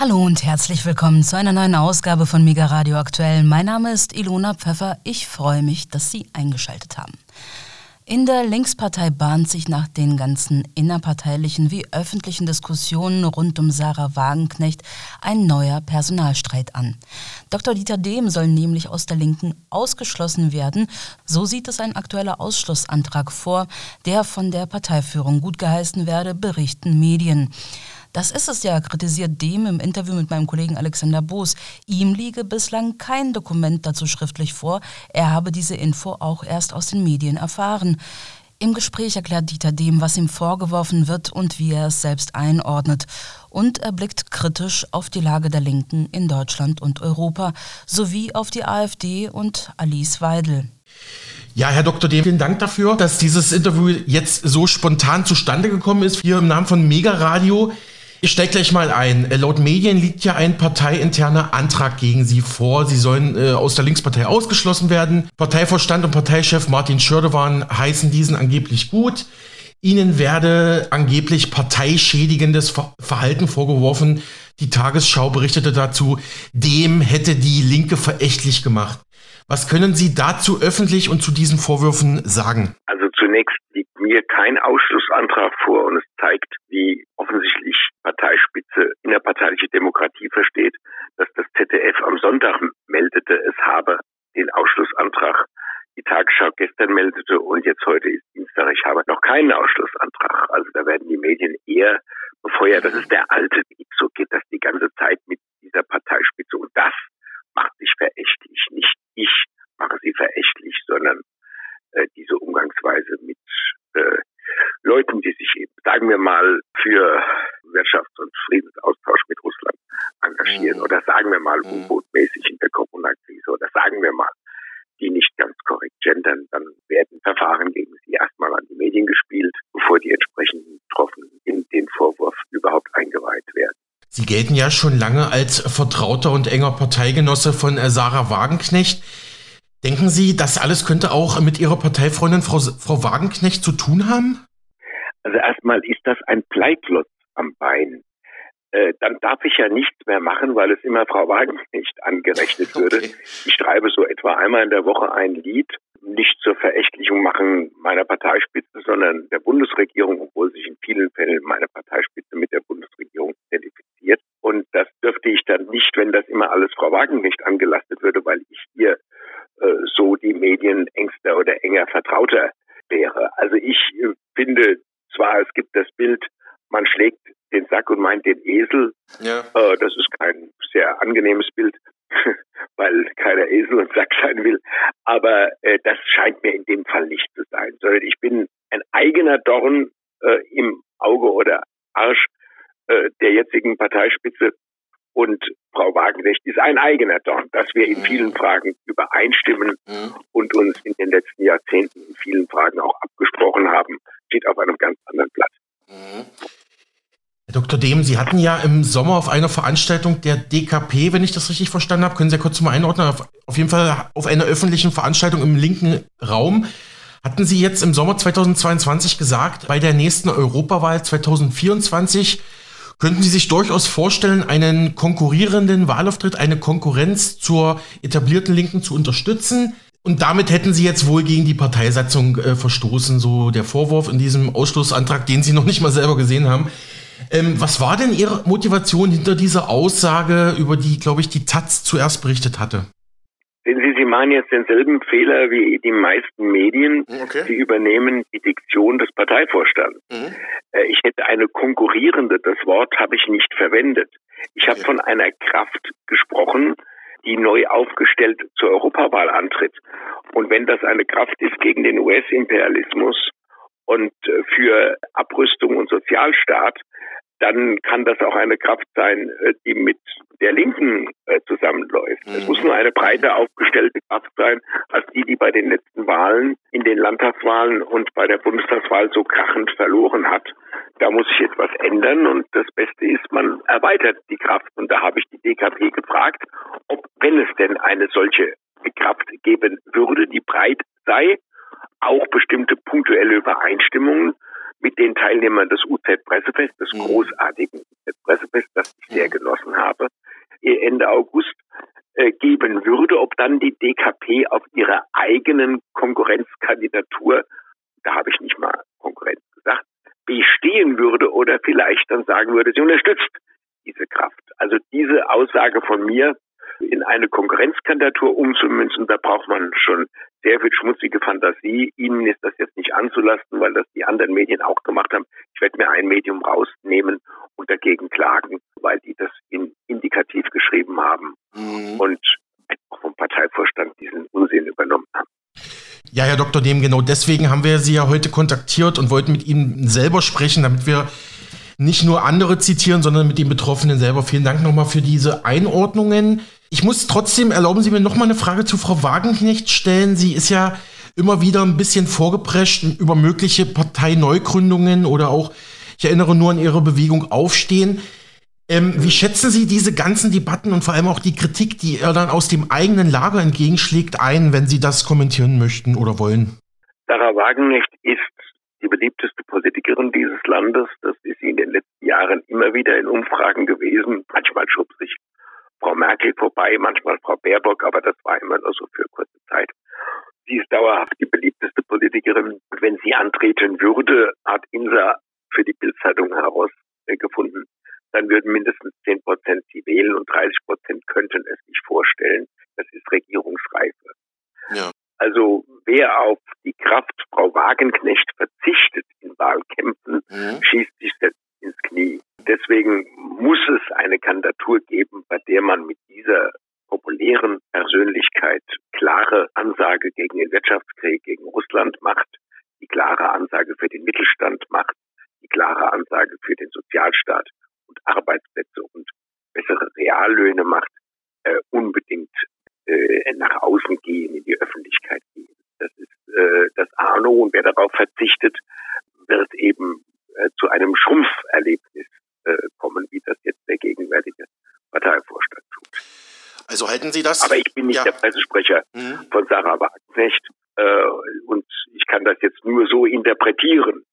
Hallo und herzlich willkommen zu einer neuen Ausgabe von Mega Radio Aktuell. Mein Name ist Ilona Pfeffer. Ich freue mich, dass Sie eingeschaltet haben. In der Linkspartei bahnt sich nach den ganzen innerparteilichen wie öffentlichen Diskussionen rund um Sarah Wagenknecht ein neuer Personalstreit an. Dr. Dieter Dehm soll nämlich aus der Linken ausgeschlossen werden. So sieht es ein aktueller Ausschlussantrag vor, der von der Parteiführung gut geheißen werde, berichten Medien. Das ist es ja, kritisiert Dem im Interview mit meinem Kollegen Alexander Boos. Ihm liege bislang kein Dokument dazu schriftlich vor. Er habe diese Info auch erst aus den Medien erfahren. Im Gespräch erklärt Dieter Dem, was ihm vorgeworfen wird und wie er es selbst einordnet. Und er blickt kritisch auf die Lage der Linken in Deutschland und Europa sowie auf die AfD und Alice Weidel. Ja, Herr Dr. Dehm, vielen Dank dafür, dass dieses Interview jetzt so spontan zustande gekommen ist. Hier im Namen von Mega Radio. Ich steige gleich mal ein. Äh, laut Medien liegt ja ein parteiinterner Antrag gegen Sie vor. Sie sollen äh, aus der Linkspartei ausgeschlossen werden. Parteivorstand und Parteichef Martin Schördewan heißen diesen angeblich gut. Ihnen werde angeblich parteischädigendes Verhalten vorgeworfen. Die Tagesschau berichtete dazu, dem hätte die Linke verächtlich gemacht. Was können Sie dazu öffentlich und zu diesen Vorwürfen sagen? Also zunächst mir kein Ausschlussantrag vor und es zeigt, wie offensichtlich Parteispitze innerparteiliche Demokratie versteht, dass das ZDF am Sonntag meldete, es habe den Ausschlussantrag. Die Tagesschau gestern meldete und jetzt heute ist Dienstag, ich habe noch keinen Ausschlussantrag. Also da werden die Medien eher befeuert. Das ist der alte Weg. So geht das die ganze Zeit mit dieser Parteispitze. Und das macht sich verächtlich. Nicht ich mache sie verächtlich, sondern äh, diese Umgangsweise mit äh, Leuten, die sich eben, sagen wir mal, für Wirtschafts- und Friedensaustausch mit Russland engagieren mhm. oder sagen wir mal mhm. U-Boot-mäßig in der Corona-Krise oder sagen wir mal, die nicht ganz korrekt gendern, dann werden Verfahren gegen sie erstmal an die Medien gespielt, bevor die entsprechenden Betroffenen in den Vorwurf überhaupt eingeweiht werden. Sie gelten ja schon lange als vertrauter und enger Parteigenosse von äh, Sarah Wagenknecht. Denken Sie, das alles könnte auch mit Ihrer Parteifreundin Frau, Frau Wagenknecht zu tun haben? Also erstmal ist das ein Bleiklotz am Bein. Äh, dann darf ich ja nichts mehr machen, weil es immer Frau Wagenknecht angerechnet würde. Okay. Ich schreibe so etwa einmal in der Woche ein Lied, nicht zur Verächtlichung machen meiner Parteispitze, sondern der Bundesregierung, obwohl sich in vielen Fällen meine Parteispitze mit der Bundesregierung identifiziert. Und das dürfte ich dann nicht, wenn das immer alles Frau Wagenknecht angelastet würde, weil ich ihr äh, so die Medien engster oder enger vertrauter wäre. Also ich äh, finde zwar, es gibt das Bild, man schlägt den Sack und meint den Esel. Ja. Äh, das ist kein sehr angenehmes Bild, weil keiner Esel und Sack sein will. Aber äh, das scheint mir in dem Fall nicht zu sein, sondern ich bin ein eigener Dorn äh, im Auge oder Arsch äh, der jetzigen Parteispitze und Frau Wagenknecht ist ein eigener Dorn, dass wir in mhm. vielen Fragen übereinstimmen mhm. und uns in den letzten Jahrzehnten in vielen Fragen auch abgesprochen haben, steht auf einem ganz anderen Blatt. Mhm. Herr Dr. Dehm, Sie hatten ja im Sommer auf einer Veranstaltung der DKP, wenn ich das richtig verstanden habe, können Sie ja kurz mal einordnen, auf, auf jeden Fall auf einer öffentlichen Veranstaltung im linken Raum, hatten Sie jetzt im Sommer 2022 gesagt, bei der nächsten Europawahl 2024 Könnten Sie sich durchaus vorstellen, einen konkurrierenden Wahlauftritt, eine Konkurrenz zur etablierten Linken zu unterstützen? Und damit hätten Sie jetzt wohl gegen die Parteisatzung äh, verstoßen, so der Vorwurf in diesem Ausschlussantrag, den Sie noch nicht mal selber gesehen haben. Ähm, was war denn Ihre Motivation hinter dieser Aussage, über die, glaube ich, die Taz zuerst berichtet hatte? Sehen Sie, Sie machen jetzt denselben Fehler wie die meisten Medien. Okay. Sie übernehmen die Diktion des Parteivorstands. Mhm. Äh, ich hätte eine konkurrierende, das Wort habe ich nicht verwendet. Ich habe von einer Kraft gesprochen, die neu aufgestellt zur Europawahl antritt. Und wenn das eine Kraft ist gegen den US-Imperialismus und äh, für Abrüstung und Sozialstaat, dann kann das auch eine Kraft sein, äh, die mit der Linken äh, zusammenläuft. Mhm. Es muss nur eine breiter aufgestellte Kraft sein, als die, die bei den letzten Wahlen, in den Landtagswahlen und bei der Bundestagswahl so krachend verloren hat. Da muss sich etwas ändern und das Beste ist, man erweitert die Kraft. Und da habe ich die DKP gefragt, ob, wenn es denn eine solche Kraft geben würde, die breit sei, auch bestimmte punktuelle Übereinstimmungen mit den Teilnehmern des UZ-Pressefests, des mhm. großartigen UZ-Pressefests, das ich sehr mhm. genossen habe, Ende August äh, geben würde, ob dann die DKP auf ihrer eigenen Konkurrenzkandidatur, da habe ich nicht mal Konkurrenz gesagt, bestehen würde oder vielleicht dann sagen würde, sie unterstützt diese Kraft. Also diese Aussage von mir in eine Konkurrenzkandidatur umzumünzen, da braucht man schon sehr viel schmutzige Fantasie. Ihnen ist das jetzt nicht anzulasten, weil das die anderen Medien auch gemacht haben. Ich werde mir ein Medium rausnehmen und dagegen klagen, weil die das in indikativ geschrieben haben mhm. und auch vom Parteivorstand diesen Unsinn übernommen haben. Ja, Herr Dr. Dem, genau deswegen haben wir Sie ja heute kontaktiert und wollten mit Ihnen selber sprechen, damit wir nicht nur andere zitieren, sondern mit den Betroffenen selber. Vielen Dank nochmal für diese Einordnungen. Ich muss trotzdem, erlauben Sie mir nochmal eine Frage zu Frau Wagenknecht stellen. Sie ist ja immer wieder ein bisschen vorgeprescht über mögliche Parteineugründungen oder auch, ich erinnere nur an Ihre Bewegung Aufstehen. Ähm, wie schätzen Sie diese ganzen Debatten und vor allem auch die Kritik, die er dann aus dem eigenen Lager entgegenschlägt, ein, wenn Sie das kommentieren möchten oder wollen? Sarah Wagenknecht ist die beliebteste Politikerin dieses Landes. Das ist sie in den letzten Jahren immer wieder in Umfragen gewesen. Manchmal schob sich Frau Merkel vorbei, manchmal Frau Baerbock, aber das war immer nur so für kurze Zeit. Sie ist dauerhaft die beliebteste Politikerin. Wenn sie antreten würde, hat Insa für die Bildzeitung herausgefunden, dann würden mindestens 10 Prozent sie wählen und 30 Prozent könnten es sich vorstellen. Das ist Regierungsreife. Ja. Also wer auf die Kraft Frau Wagenknecht verzichtet in Wahlkämpfen, mhm. schießt sich selbst ins Knie. Deswegen muss es eine Kandidatur geben, bei der man mit dieser populären Persönlichkeit klare Ansage gegen den Wirtschaftskrieg, gegen Russland macht, die klare Ansage für den Mittelstand macht, die klare Ansage für den Sozialstaat und Arbeitsplätze und bessere Reallöhne macht, äh, unbedingt äh, nach außen gehen, in die Öffentlichkeit gehen. Das ist äh, das Arno und wer darauf verzichtet, wird eben äh, zu einem Schrumpferlebnis kommen, wie das jetzt der gegenwärtige Parteivorstand tut. Also halten Sie das? Aber ich bin nicht ja. der Pressesprecher mhm. von Sarah Wagenknecht äh, und ich kann das jetzt nur so interpretieren.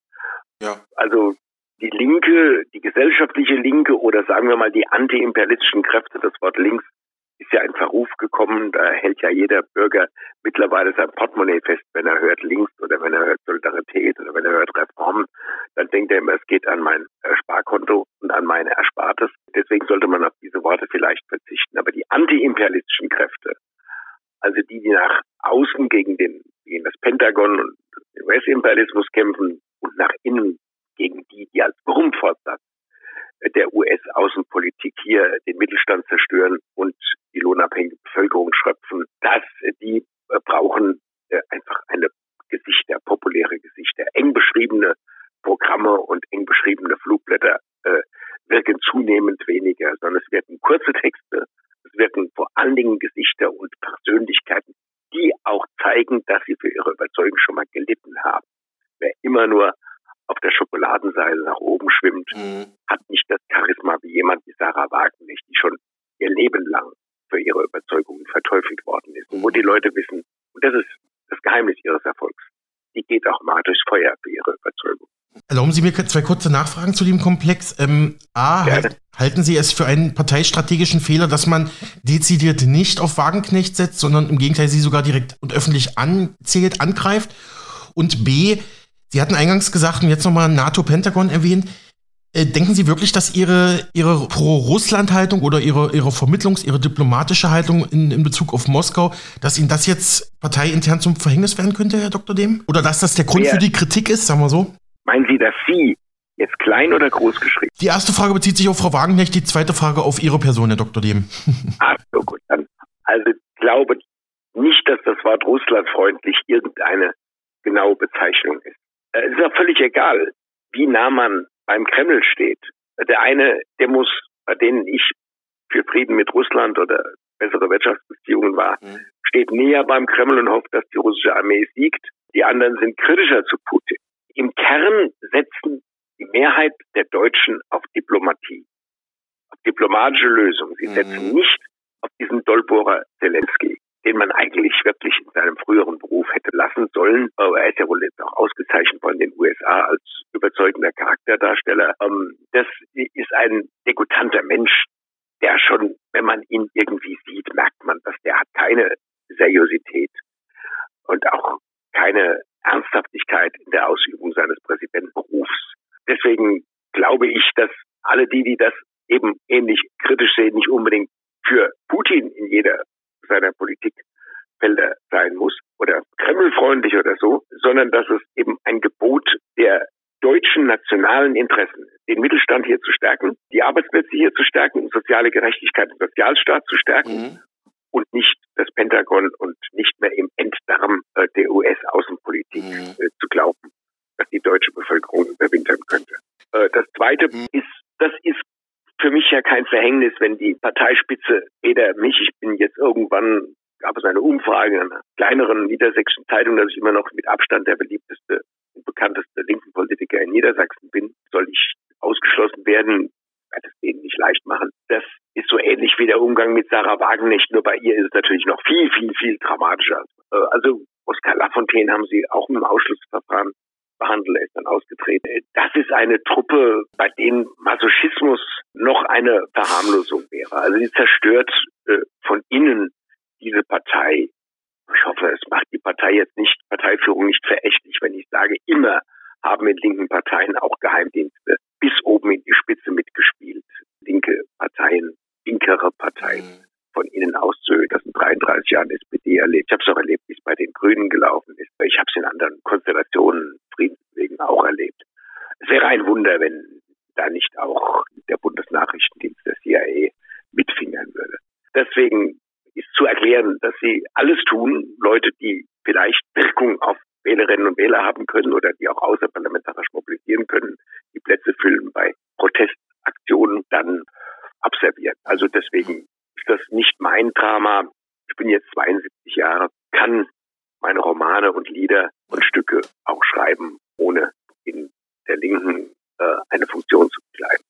Ja. Also die Linke, die gesellschaftliche Linke oder sagen wir mal die antiimperialistischen Kräfte, das Wort links ist ja ein Verruf gekommen. Da hält ja jeder Bürger mittlerweile sein Portemonnaie fest, wenn er hört links oder wenn er hört Solidarität oder wenn er hört Reformen. Dann denkt er immer, es geht an mein Sparkonto und an meine Erspartes. Deswegen sollte man auf diese Worte vielleicht verzichten. Aber die antiimperialistischen Kräfte, also die, die nach außen gegen den, gegen das Pentagon und den US-Imperialismus kämpfen und nach innen gegen die, die als Grundvorsatz der US-Außenpolitik hier den Mittelstand zerstören und die lohnabhängige Bevölkerung schröpfen, dass die äh, brauchen äh, einfach eine Gesichter, populäre Gesichter, eng beschriebene Programme und eng beschriebene Flugblätter äh, wirken zunehmend weniger, sondern es werden kurze Texte, es werden vor allen Dingen Gesichter und Persönlichkeiten, die auch zeigen, dass sie für ihre Überzeugung schon mal gelitten haben. Wer immer nur auf der Schokoladenseile nach oben schwimmt, mhm. hat nicht das Charisma wie jemand wie Sarah Wagenknecht, die schon ihr Leben lang für ihre Überzeugungen verteufelt worden ist. Und wo die Leute wissen, und das ist das Geheimnis ihres Erfolgs, die geht auch mal durchs Feuer für ihre Überzeugung. Erlauben Sie mir zwei kurze Nachfragen zu dem Komplex. Ähm, A, halt, halten Sie es für einen parteistrategischen Fehler, dass man dezidiert nicht auf Wagenknecht setzt, sondern im Gegenteil sie sogar direkt und öffentlich anzählt, angreift? Und B, Sie hatten eingangs gesagt und jetzt nochmal NATO-Pentagon erwähnt. Äh, denken Sie wirklich, dass Ihre, Ihre Pro-Russland-Haltung oder Ihre, Ihre Vermittlungs-, Ihre diplomatische Haltung in, in Bezug auf Moskau, dass Ihnen das jetzt parteiintern zum Verhängnis werden könnte, Herr Dr. Dehm? Oder dass das der Grund ja. für die Kritik ist, sagen wir so? Dass Sie jetzt klein oder groß geschrieben? Die erste Frage bezieht sich auf Frau Wagenknecht, die zweite Frage auf Ihre Person, Herr Dr. Dehm. Ach so, gut. Dann, also ich glaube nicht, dass das Wort russlandfreundlich irgendeine genaue Bezeichnung ist. Äh, es ist ja völlig egal, wie nah man beim Kreml steht. Der eine, der muss, bei denen ich für Frieden mit Russland oder bessere Wirtschaftsbeziehungen war, mhm. steht näher beim Kreml und hofft, dass die russische Armee siegt. Die anderen sind kritischer zu Putin. Im Kern setzen die Mehrheit der Deutschen auf Diplomatie, auf diplomatische Lösungen. Sie setzen mhm. nicht auf diesen Dolbohrer Zelensky den man eigentlich wirklich in seinem früheren Beruf hätte lassen sollen. Aber er ist ja wohl jetzt auch ausgezeichnet von den USA als überzeugender Charakterdarsteller. Ähm, das ist ein degutanter Mensch, der schon, wenn man ihn irgendwie sieht, merkt man, dass der hat keine Seriosität und auch keine Ernsthaftigkeit in der Ausübung seines Präsidentenberufs. Deswegen glaube ich, dass alle die, die das eben ähnlich kritisch sehen, nicht unbedingt für Putin in jeder seiner Politikfelder sein muss oder kremlfreundlich oder so, sondern dass es eben ein Gebot der deutschen nationalen Interessen, den Mittelstand hier zu stärken, die Arbeitsplätze hier zu stärken, soziale Gerechtigkeit und Sozialstaat zu stärken mhm. Und nicht das Pentagon und nicht mehr im Enddarm äh, der US-Außenpolitik mhm. äh, zu glauben, dass die deutsche Bevölkerung überwintern könnte. Äh, das Zweite mhm. ist, das ist für mich ja kein Verhängnis, wenn die Parteispitze, weder mich, ich bin jetzt irgendwann, gab es eine Umfrage in einer kleineren niedersächsischen Zeitung, dass ich immer noch mit Abstand der beliebteste und bekannteste linken Politiker in Niedersachsen bin, soll ich ausgeschlossen werden, werde es denen nicht leicht machen. Das ist so ähnlich wie der Umgang mit Sarah Wagenknecht, nur bei ihr ist es natürlich noch viel, viel, viel dramatischer. Äh, also Oskar Lafontaine haben sie auch mit dem Ausschlussverfahren behandelt, er ist dann ausgetreten. Das ist eine Truppe, bei denen Masochismus noch eine Verharmlosung wäre. Also sie zerstört äh, von innen diese Partei. Ich hoffe, es macht die Partei jetzt nicht, Parteiführung nicht verächtlich, wenn ich sage, immer haben in linken Parteien auch Geheimdienste bis oben in die Spitze mitgespielt. Linke Parteien, linkere Parteien. Mhm von Ihnen auszögern. Das in 33 Jahren SPD erlebt. Ich habe es auch erlebt, wie es bei den Grünen gelaufen ist. Ich habe es in anderen Konstellationen, Friedenswegen auch erlebt. Es wäre ein Wunder, wenn da nicht auch der Bundesnachrichtendienst der CIA mitfingern würde. Deswegen ist zu erklären, dass sie alles tun, Leute, die vielleicht Wirkung auf Wählerinnen und Wähler haben können oder die auch außerparlamentarisch mobilisieren können, Plätze füllen bei Protestaktionen, dann abservieren. Also deswegen ist das nicht mein Drama. Ich bin jetzt 72 Jahre, kann meine Romane und Lieder und Stücke auch schreiben, ohne in der Linken äh, eine Funktion zu begleiten.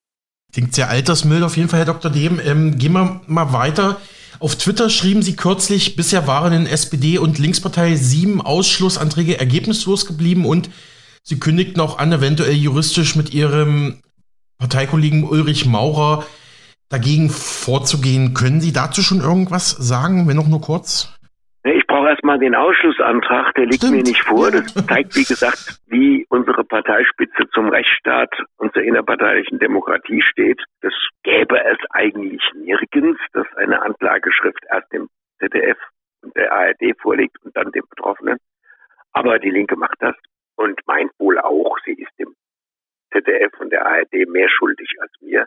Klingt sehr altersmüll auf jeden Fall, Herr Dr. Dehm. Ähm, gehen wir mal weiter. Auf Twitter schrieben Sie kürzlich, bisher waren in SPD und Linkspartei sieben Ausschlussanträge ergebnislos geblieben und Sie kündigten auch an, eventuell juristisch mit Ihrem Parteikollegen Ulrich Maurer dagegen vorzugehen. Können Sie dazu schon irgendwas sagen, wenn auch nur kurz? Ich brauche erstmal den Ausschlussantrag, der liegt Stimmt. mir nicht vor. Das zeigt, wie gesagt, wie unsere Parteispitze zum Rechtsstaat und zur innerparteilichen Demokratie steht. Das gäbe es eigentlich nirgends, dass eine Anklageschrift erst dem ZDF und der ARD vorliegt und dann dem Betroffenen. Aber die Linke macht das und meint wohl auch, sie ist dem ZDF und der ARD mehr schuldig als mir.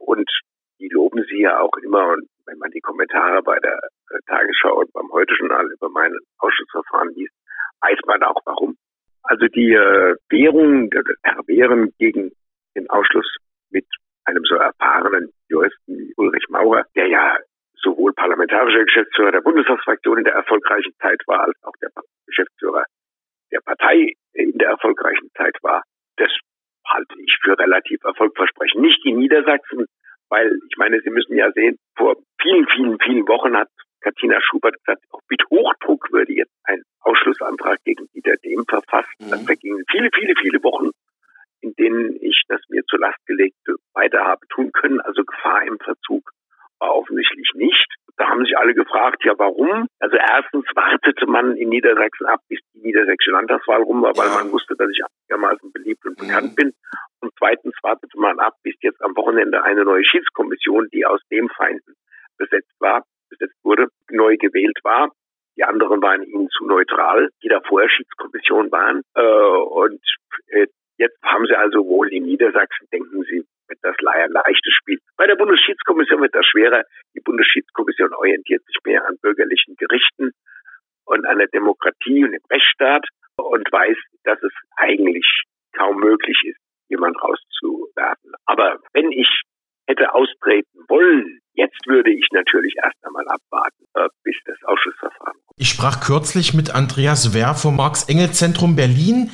Und die loben sie ja auch immer. Und wenn man die Kommentare bei der äh, Tagesschau und beim Heute-Journal über mein Ausschussverfahren liest, weiß man auch warum. Also die äh, Währung, Erwehren gegen den Ausschluss mit einem so erfahrenen Juristen wie Ulrich Maurer, der ja sowohl parlamentarischer Geschäftsführer der Bundestagsfraktion in der erfolgreichen Zeit war, als auch der Geschäftsführer der Partei in der erfolgreichen Zeit war, das halte ich für relativ erfolgversprechend. Nicht in Niedersachsen, weil ich meine, Sie müssen ja sehen, vor vielen, vielen, vielen Wochen hat Katina Schubert gesagt, auch mit Hochdruck würde jetzt ein Ausschlussantrag gegen Dieter Dehm verfasst. Mhm. Dann vergingen viele, viele, viele Wochen, in denen ich das mir zur Last gelegte weiter habe tun können. Also Gefahr im Verzug war offensichtlich nicht. Da haben sich alle gefragt, ja warum? Also erstens wartete man in Niedersachsen ab, bis die niedersächsische Landtagswahl rum war, weil man wusste, dass ich einigermaßen beliebt und bekannt mhm. bin. Und zweitens wartete man ab, bis jetzt am Wochenende eine neue Schiedskommission, die aus dem Feinden besetzt war, besetzt wurde, neu gewählt war. Die anderen waren ihnen zu neutral, die da vorher Schiedskommission waren. Äh, und äh, jetzt haben sie also wohl in Niedersachsen, denken sie, wird das ein leichtes Spiel. Bei der Bundesschiedskommission wird das schwerer. Die Bundesschiedskommission orientiert sich mehr an bürgerlichen Gerichten und an der Demokratie und dem Rechtsstaat und weiß, dass es eigentlich kaum möglich ist, jemand rauszuwerfen. Aber wenn ich hätte austreten wollen, jetzt würde ich natürlich erst einmal abwarten, äh, bis das Ausschussverfahren. Ich sprach kürzlich mit Andreas Wehr vom Marx-Engel-Zentrum Berlin.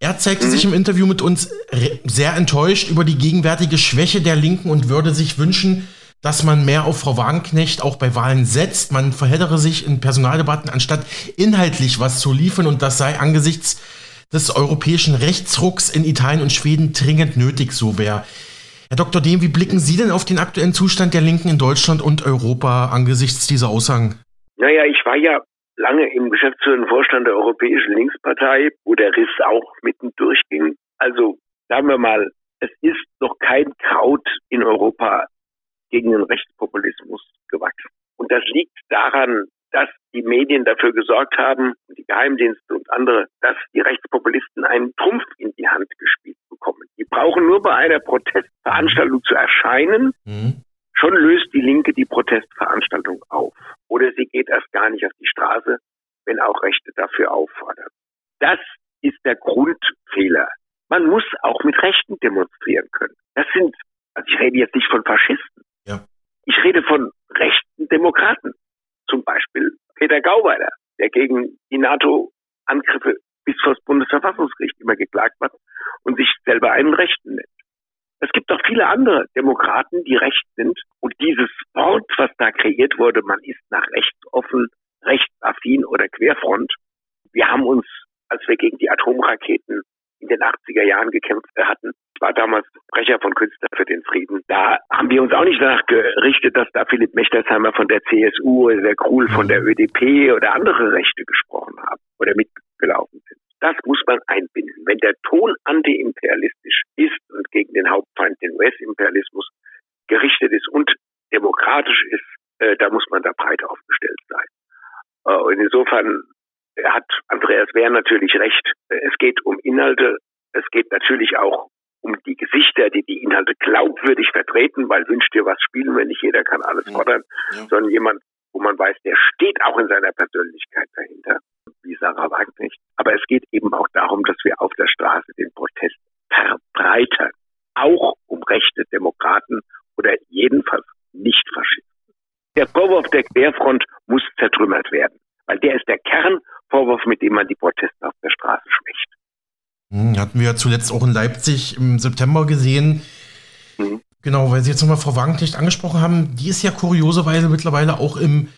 Er zeigte mhm. sich im Interview mit uns sehr enttäuscht über die gegenwärtige Schwäche der Linken und würde sich wünschen, dass man mehr auf Frau Wagenknecht auch bei Wahlen setzt. Man verheddere sich in Personaldebatten, anstatt inhaltlich was zu liefern. Und das sei angesichts des europäischen Rechtsrucks in Italien und Schweden dringend nötig, so wäre. Herr Dr. Dehm, wie blicken Sie denn auf den aktuellen Zustand der Linken in Deutschland und Europa angesichts dieser Aussagen? Naja, ich war ja lange im geschäftsführenden Vorstand der Europäischen Linkspartei, wo der Riss auch mitten durchging. Also sagen wir mal, es ist noch kein Kraut in Europa gegen den Rechtspopulismus gewachsen. Und das liegt daran, dass die Medien dafür gesorgt haben, die Geheimdienste und andere, dass die Rechtspopulisten einen Trumpf in die Hand gespielt bekommen. Die brauchen nur bei einer Protestveranstaltung zu erscheinen. Mhm. Schon löst die Linke die Protestveranstaltung auf. Oder sie geht erst gar nicht auf die Straße, wenn auch Rechte dafür auffordern. Das ist der Grundfehler. Man muss auch mit Rechten demonstrieren können. Das sind, also ich rede jetzt nicht von Faschisten. Ich rede von rechten Demokraten. Zum Beispiel Peter Gauweiler, der gegen die NATO-Angriffe bis vor das Bundesverfassungsgericht immer geklagt hat und sich selber einen Rechten nennt. Es gibt auch viele andere Demokraten, die recht sind. Und dieses Wort, was da kreiert wurde, man ist nach rechts offen, rechtsaffin oder Querfront. Wir haben uns, als wir gegen die Atomraketen in den 80er Jahren gekämpft hatten, war damals Sprecher von Künstler für den Frieden. Da haben wir uns auch nicht danach gerichtet, dass da Philipp Mechtersheimer von der CSU oder der Krul von der ÖDP oder andere Rechte gesprochen haben oder mitgelaufen sind. Das muss man einbinden. Wenn der Ton antiimperialistisch ist und gegen den Hauptfeind, den US-Imperialismus, gerichtet ist und demokratisch ist, äh, da muss man da breit aufgestellt sein. Äh, und insofern hat Andreas Wehr natürlich recht. Es geht um Inhalte. Es geht natürlich auch um die Gesichter, die die Inhalte glaubwürdig vertreten, weil wünscht dir was spielen wir nicht, jeder kann alles fordern, ja. sondern jemand, wo man weiß, der steht auch in seiner Persönlichkeit dahinter, wie Sarah Wagenknecht. Aber es geht eben auch darum, dass wir auf der Straße den Protest verbreitern, auch um rechte Demokraten oder jedenfalls nicht Faschisten. Der Vorwurf der Querfront muss zertrümmert werden, weil der ist der Kernvorwurf, mit dem man die Proteste auf der Straße schwächt. Hm, hatten wir ja zuletzt auch in Leipzig im September gesehen. Mhm. Genau, weil Sie jetzt nochmal Frau Wagenknecht angesprochen haben, die ist ja kurioserweise mittlerweile auch im,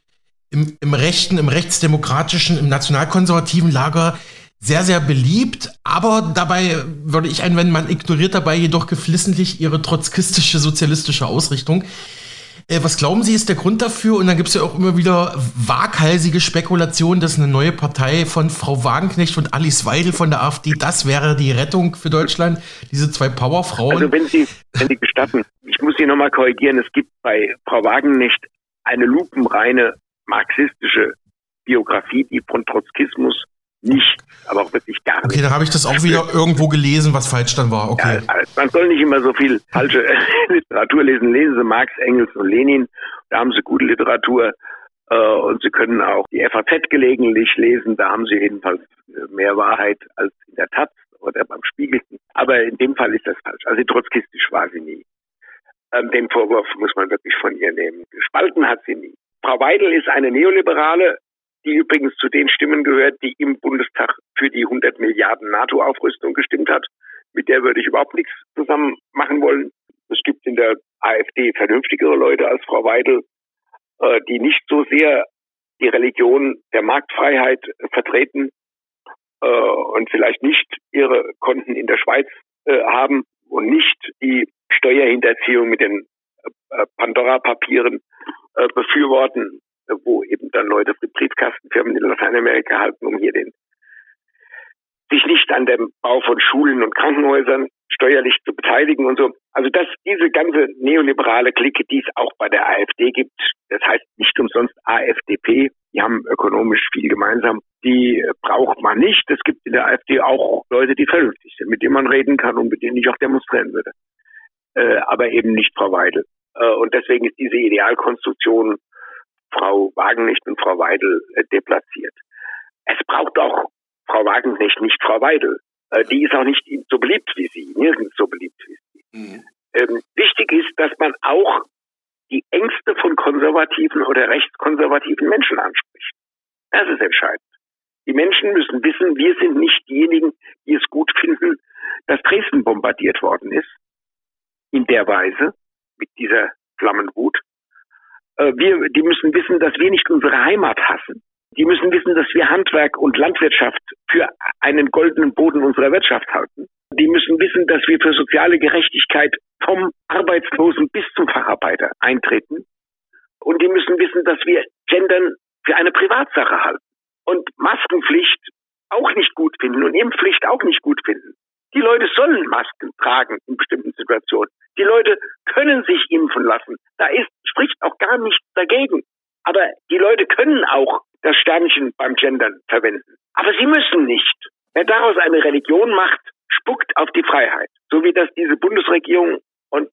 im, im rechten, im rechtsdemokratischen, im nationalkonservativen Lager sehr, sehr beliebt, aber dabei würde ich einwenden, man ignoriert dabei jedoch geflissentlich ihre trotzkistische sozialistische Ausrichtung. Äh, was glauben Sie, ist der Grund dafür? Und dann gibt es ja auch immer wieder waghalsige Spekulationen, dass eine neue Partei von Frau Wagenknecht und Alice Weidel von der AfD, das wäre die Rettung für Deutschland, diese zwei Powerfrauen. Also wenn Sie, wenn Sie gestatten, ich muss Sie nochmal korrigieren, es gibt bei Frau Wagenknecht eine lupenreine marxistische Biografie, die von Trotzkismus nicht, aber auch wirklich gar nicht. Okay, dann habe ich das auch wieder irgendwo gelesen, was falsch dann war. Okay. Ja, man soll nicht immer so viel falsche Literatur lesen. Lesen Sie Marx, Engels und Lenin. Da haben Sie gute Literatur. Äh, und Sie können auch die FAZ gelegentlich lesen. Da haben Sie jedenfalls mehr Wahrheit als in der Taz oder beim Spiegel. Aber in dem Fall ist das falsch. Also trotzkistisch war sie nie. Ähm, den Vorwurf muss man wirklich von ihr nehmen. Gespalten hat sie nie. Frau Weidel ist eine Neoliberale, die übrigens zu den Stimmen gehört, die im Bundestag für die 100 Milliarden NATO-Aufrüstung gestimmt hat. Mit der würde ich überhaupt nichts zusammen machen wollen. Es gibt in der AfD vernünftigere Leute als Frau Weidel, äh, die nicht so sehr die Religion der Marktfreiheit vertreten äh, und vielleicht nicht ihre Konten in der Schweiz äh, haben und nicht die Steuerhinterziehung mit den Pandora-Papieren befürworten wo eben dann Leute Briefkastenfirmen in Lateinamerika halten, um hier den sich nicht an dem Bau von Schulen und Krankenhäusern steuerlich zu beteiligen und so. Also dass diese ganze neoliberale Clique, die es auch bei der AfD gibt, das heißt nicht umsonst AfDP, die haben ökonomisch viel gemeinsam, die braucht man nicht. Es gibt in der AfD auch Leute, die vernünftig sind, mit denen man reden kann und mit denen ich auch demonstrieren würde. Äh, aber eben nicht Frau Weidel. Äh, und deswegen ist diese Idealkonstruktion Frau Wagenknecht und Frau Weidel äh, deplatziert. Es braucht auch Frau Wagenknecht, nicht Frau Weidel. Äh, die ist auch nicht so beliebt wie sie, nirgends so beliebt wie sie. Mhm. Ähm, wichtig ist, dass man auch die Ängste von konservativen oder rechtskonservativen Menschen anspricht. Das ist entscheidend. Die Menschen müssen wissen, wir sind nicht diejenigen, die es gut finden, dass Dresden bombardiert worden ist. In der Weise, mit dieser Flammenwut. Äh, wir, die müssen wissen, dass wir nicht unsere Heimat hassen. Die müssen wissen, dass wir Handwerk und Landwirtschaft für einen goldenen Boden unserer Wirtschaft halten. Die müssen wissen, dass wir für soziale Gerechtigkeit vom Arbeitslosen bis zum Facharbeiter eintreten. Und die müssen wissen, dass wir Gendern für eine Privatsache halten und Maskenpflicht auch nicht gut finden und Impfpflicht auch nicht gut finden. Die Leute sollen Masken tragen in bestimmten Situationen. Die Leute können sich impfen lassen. Da ist, spricht auch gar nichts dagegen. Aber die Leute können auch das Sternchen beim Gendern verwenden. Aber sie müssen nicht. Wer daraus eine Religion macht, spuckt auf die Freiheit. So wie das diese Bundesregierung und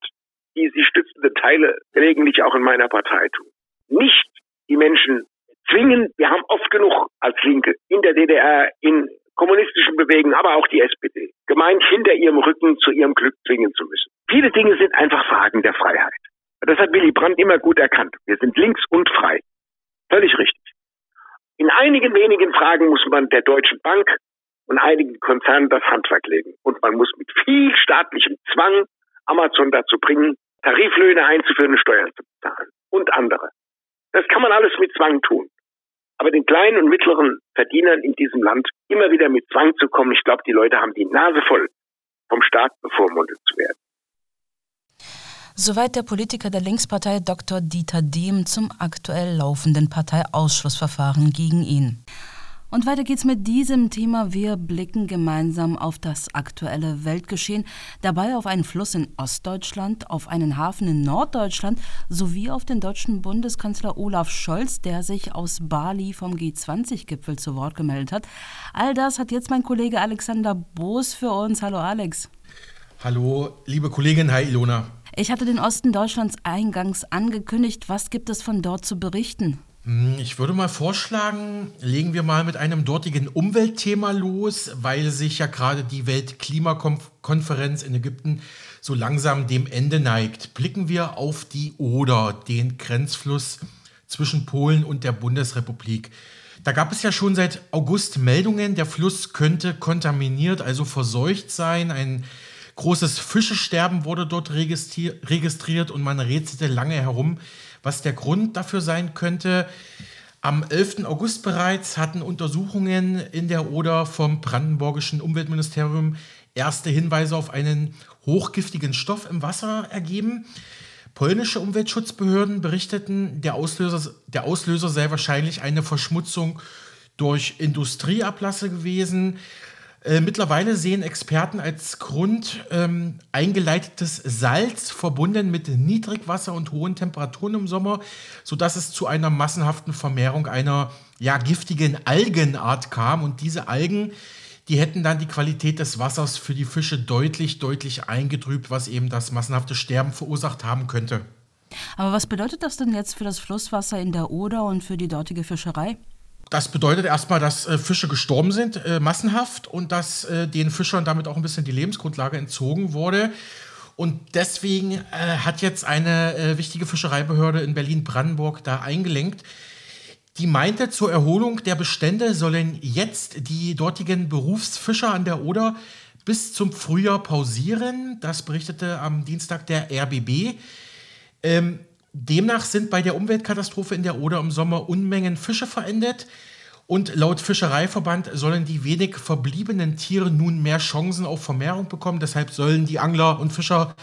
die sie stützende Teile gelegentlich auch in meiner Partei tun. Nicht die Menschen zwingen, wir haben oft genug als Linke in der DDR, in kommunistischen Bewegungen, aber auch die SPD, gemeint, hinter ihrem Rücken zu ihrem Glück zwingen zu müssen. Viele Dinge sind einfach Fragen der Freiheit. Das hat Willy Brandt immer gut erkannt. Wir sind links und frei. Völlig richtig. In einigen wenigen Fragen muss man der Deutschen Bank und einigen Konzernen das Handwerk legen. Und man muss mit viel staatlichem Zwang Amazon dazu bringen, Tariflöhne einzuführen Steuern zu bezahlen. Und andere. Das kann man alles mit Zwang tun. Aber den kleinen und mittleren Verdienern in diesem Land immer wieder mit Zwang zu kommen, ich glaube, die Leute haben die Nase voll, vom Staat bevormundet zu werden. Soweit der Politiker der Linkspartei Dr. Dieter Dehm zum aktuell laufenden Parteiausschussverfahren gegen ihn. Und weiter geht's mit diesem Thema. Wir blicken gemeinsam auf das aktuelle Weltgeschehen, dabei auf einen Fluss in Ostdeutschland, auf einen Hafen in Norddeutschland sowie auf den deutschen Bundeskanzler Olaf Scholz, der sich aus Bali vom G20-Gipfel zu Wort gemeldet hat. All das hat jetzt mein Kollege Alexander Boos für uns. Hallo Alex. Hallo, liebe Kollegin, hi Ilona. Ich hatte den Osten Deutschlands eingangs angekündigt. Was gibt es von dort zu berichten? Hm, ich würde mal vorschlagen, legen wir mal mit einem dortigen Umweltthema los, weil sich ja gerade die Weltklimakonferenz in Ägypten so langsam dem Ende neigt. Blicken wir auf die Oder, den Grenzfluss zwischen Polen und der Bundesrepublik. Da gab es ja schon seit August Meldungen, der Fluss könnte kontaminiert, also verseucht sein. Ein großes Fischesterben wurde dort registriert und man rätselte lange herum, was der Grund dafür sein könnte. Am 11. August bereits hatten Untersuchungen in der Oder vom brandenburgischen Umweltministerium erste Hinweise auf einen hochgiftigen Stoff im Wasser ergeben. Polnische Umweltschutzbehörden berichteten, der Auslöser, der Auslöser sei wahrscheinlich eine Verschmutzung durch Industrieablasse gewesen. Äh, mittlerweile sehen Experten als Grund ähm, eingeleitetes Salz verbunden mit Niedrigwasser und hohen Temperaturen im Sommer, sodass es zu einer massenhaften Vermehrung einer ja, giftigen Algenart kam. Und diese Algen, die hätten dann die Qualität des Wassers für die Fische deutlich, deutlich eingetrübt, was eben das massenhafte Sterben verursacht haben könnte. Aber was bedeutet das denn jetzt für das Flusswasser in der Oder und für die dortige Fischerei? Das bedeutet erstmal, dass äh, Fische gestorben sind, äh, massenhaft, und dass äh, den Fischern damit auch ein bisschen die Lebensgrundlage entzogen wurde. Und deswegen äh, hat jetzt eine äh, wichtige Fischereibehörde in Berlin-Brandenburg da eingelenkt. Die meinte, zur Erholung der Bestände sollen jetzt die dortigen Berufsfischer an der Oder bis zum Frühjahr pausieren. Das berichtete am Dienstag der RBB. Ähm, Demnach sind bei der Umweltkatastrophe in der Oder im Sommer Unmengen Fische verendet. Und laut Fischereiverband sollen die wenig verbliebenen Tiere nun mehr Chancen auf Vermehrung bekommen. Deshalb sollen die Angler und Fischer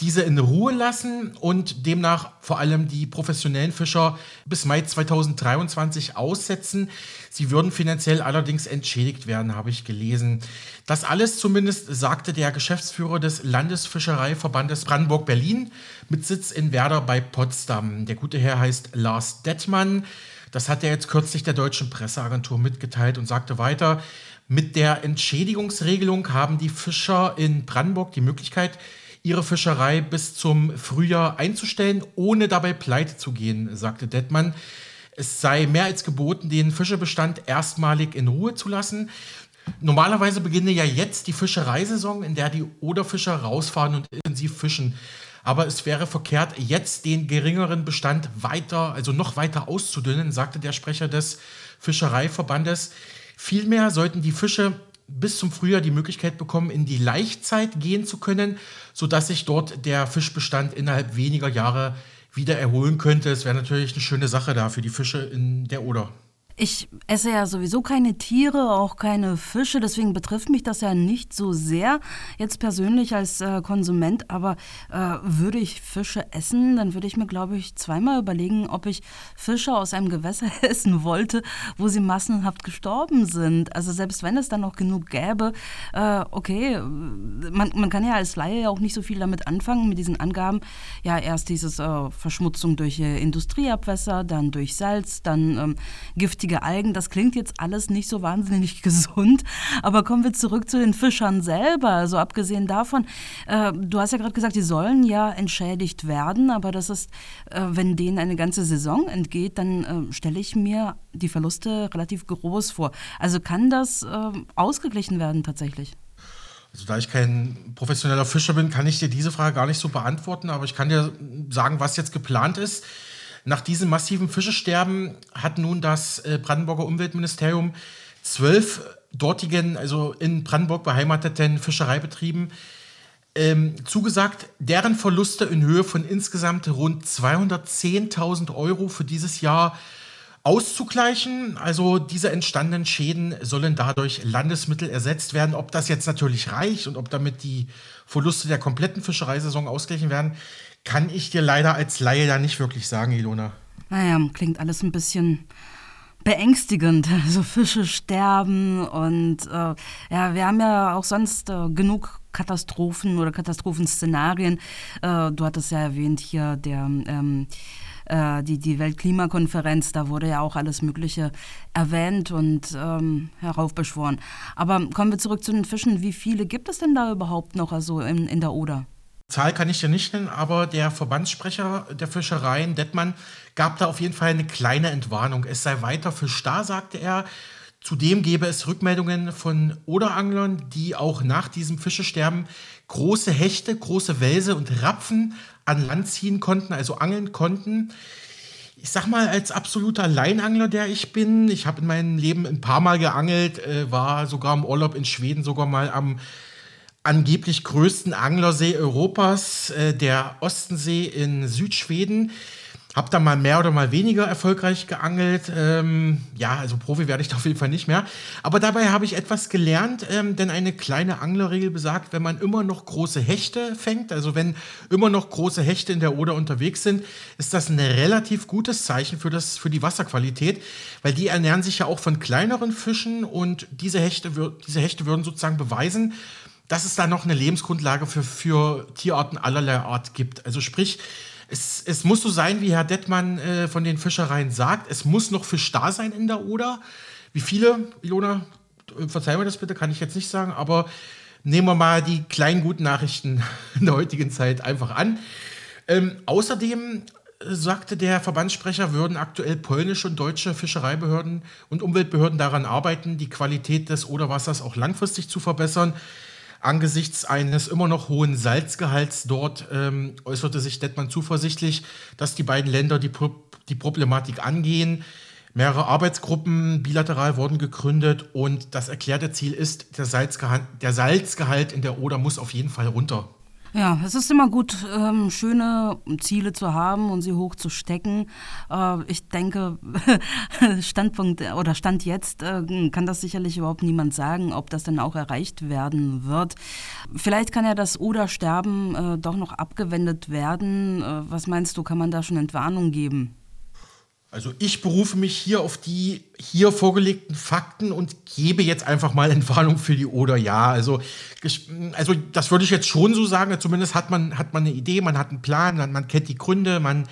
diese in Ruhe lassen und demnach vor allem die professionellen Fischer bis Mai 2023 aussetzen. Sie würden finanziell allerdings entschädigt werden, habe ich gelesen. Das alles zumindest sagte der Geschäftsführer des Landesfischereiverbandes Brandenburg-Berlin mit Sitz in Werder bei Potsdam. Der gute Herr heißt Lars Dettmann. Das hat er jetzt kürzlich der deutschen Presseagentur mitgeteilt und sagte weiter, mit der Entschädigungsregelung haben die Fischer in Brandenburg die Möglichkeit, ihre Fischerei bis zum Frühjahr einzustellen, ohne dabei pleite zu gehen, sagte Detmann. Es sei mehr als geboten, den Fischebestand erstmalig in Ruhe zu lassen. Normalerweise beginne ja jetzt die Fischereisaison, in der die Oderfischer rausfahren und intensiv fischen. Aber es wäre verkehrt, jetzt den geringeren Bestand weiter, also noch weiter auszudünnen, sagte der Sprecher des Fischereiverbandes. Vielmehr sollten die Fische bis zum Frühjahr die Möglichkeit bekommen, in die Laichzeit gehen zu können, sodass sich dort der Fischbestand innerhalb weniger Jahre wieder erholen könnte. Es wäre natürlich eine schöne Sache da für die Fische in der Oder. Ich esse ja sowieso keine Tiere, auch keine Fische, deswegen betrifft mich das ja nicht so sehr jetzt persönlich als äh, Konsument. Aber äh, würde ich Fische essen, dann würde ich mir, glaube ich, zweimal überlegen, ob ich Fische aus einem Gewässer essen wollte, wo sie massenhaft gestorben sind. Also selbst wenn es dann noch genug gäbe, äh, okay, man, man kann ja als Laie ja auch nicht so viel damit anfangen, mit diesen Angaben. Ja, erst dieses äh, Verschmutzung durch äh, Industrieabwässer, dann durch Salz, dann ähm, Gift giftige Algen. Das klingt jetzt alles nicht so wahnsinnig gesund. Aber kommen wir zurück zu den Fischern selber. Also abgesehen davon, äh, du hast ja gerade gesagt, die sollen ja entschädigt werden, aber das ist, äh, wenn denen eine ganze Saison entgeht, dann äh, stelle ich mir die Verluste relativ groß vor. Also kann das äh, ausgeglichen werden tatsächlich? Also da ich kein professioneller Fischer bin, kann ich dir diese Frage gar nicht so beantworten, aber ich kann dir sagen, was jetzt geplant ist. Nach diesem massiven Fischesterben hat nun das äh, Brandenburger Umweltministerium zwölf dortigen, also in Brandenburg beheimateten Fischereibetrieben ähm, zugesagt, deren Verluste in Höhe von insgesamt rund 210.000 Euro für dieses Jahr auszugleichen. Also diese entstandenen Schäden sollen dadurch Landesmittel ersetzt werden. Ob das jetzt natürlich reicht und ob damit die Verluste der kompletten Fischereisaison ausgleichen werden, kann ich dir leider als Laie da nicht wirklich sagen, Ilona. Naja, klingt alles ein bisschen beängstigend. Also Fische sterben und äh, ja, wir haben ja auch sonst äh, genug Katastrophen oder Katastrophenszenarien. Äh, du hattest ja erwähnt hier der ähm, äh, die, die Weltklimakonferenz, da wurde ja auch alles Mögliche erwähnt und ähm, heraufbeschworen. Aber kommen wir zurück zu den Fischen. Wie viele gibt es denn da überhaupt noch also in, in der Oder? Zahl kann ich dir nicht nennen, aber der Verbandssprecher der Fischereien, Dettmann, gab da auf jeden Fall eine kleine Entwarnung. Es sei weiter Fisch da, sagte er. Zudem gäbe es Rückmeldungen von Oderanglern, die auch nach diesem Fischesterben große Hechte, große Wälse und Rapfen an Land ziehen konnten, also angeln konnten. Ich sag mal, als absoluter Leinangler, der ich bin, ich habe in meinem Leben ein paar Mal geangelt, äh, war sogar im Urlaub in Schweden, sogar mal am angeblich größten Anglersee Europas, äh, der Ostensee in Südschweden. Hab da mal mehr oder mal weniger erfolgreich geangelt. Ähm, ja, also Profi werde ich da auf jeden Fall nicht mehr. Aber dabei habe ich etwas gelernt, ähm, denn eine kleine Anglerregel besagt, wenn man immer noch große Hechte fängt, also wenn immer noch große Hechte in der Oder unterwegs sind, ist das ein relativ gutes Zeichen für, das, für die Wasserqualität, weil die ernähren sich ja auch von kleineren Fischen und diese Hechte, diese Hechte würden sozusagen beweisen, dass es da noch eine Lebensgrundlage für, für Tierarten allerlei Art gibt. Also sprich, es, es muss so sein, wie Herr Dettmann äh, von den Fischereien sagt, es muss noch Fisch da sein in der Oder. Wie viele, Ilona, verzeih mir das bitte, kann ich jetzt nicht sagen, aber nehmen wir mal die kleinen guten Nachrichten in der heutigen Zeit einfach an. Ähm, außerdem äh, sagte der Verbandssprecher, würden aktuell polnische und deutsche Fischereibehörden und Umweltbehörden daran arbeiten, die Qualität des Oderwassers auch langfristig zu verbessern. Angesichts eines immer noch hohen Salzgehalts dort ähm, äußerte sich Dettmann zuversichtlich, dass die beiden Länder die, Pro die Problematik angehen. Mehrere Arbeitsgruppen bilateral wurden gegründet und das erklärte Ziel ist, der Salzgehalt, der Salzgehalt in der Oder muss auf jeden Fall runter. Ja, es ist immer gut, ähm, schöne Ziele zu haben und sie hoch zu stecken. Äh, ich denke, Standpunkt oder Stand jetzt äh, kann das sicherlich überhaupt niemand sagen, ob das denn auch erreicht werden wird. Vielleicht kann ja das Oder-Sterben äh, doch noch abgewendet werden. Äh, was meinst du, kann man da schon Entwarnung geben? Also ich berufe mich hier auf die hier vorgelegten Fakten und gebe jetzt einfach mal Entwarnung für die Oder. Ja, also, also das würde ich jetzt schon so sagen. Zumindest hat man, hat man eine Idee, man hat einen Plan, man, man kennt die Gründe, man,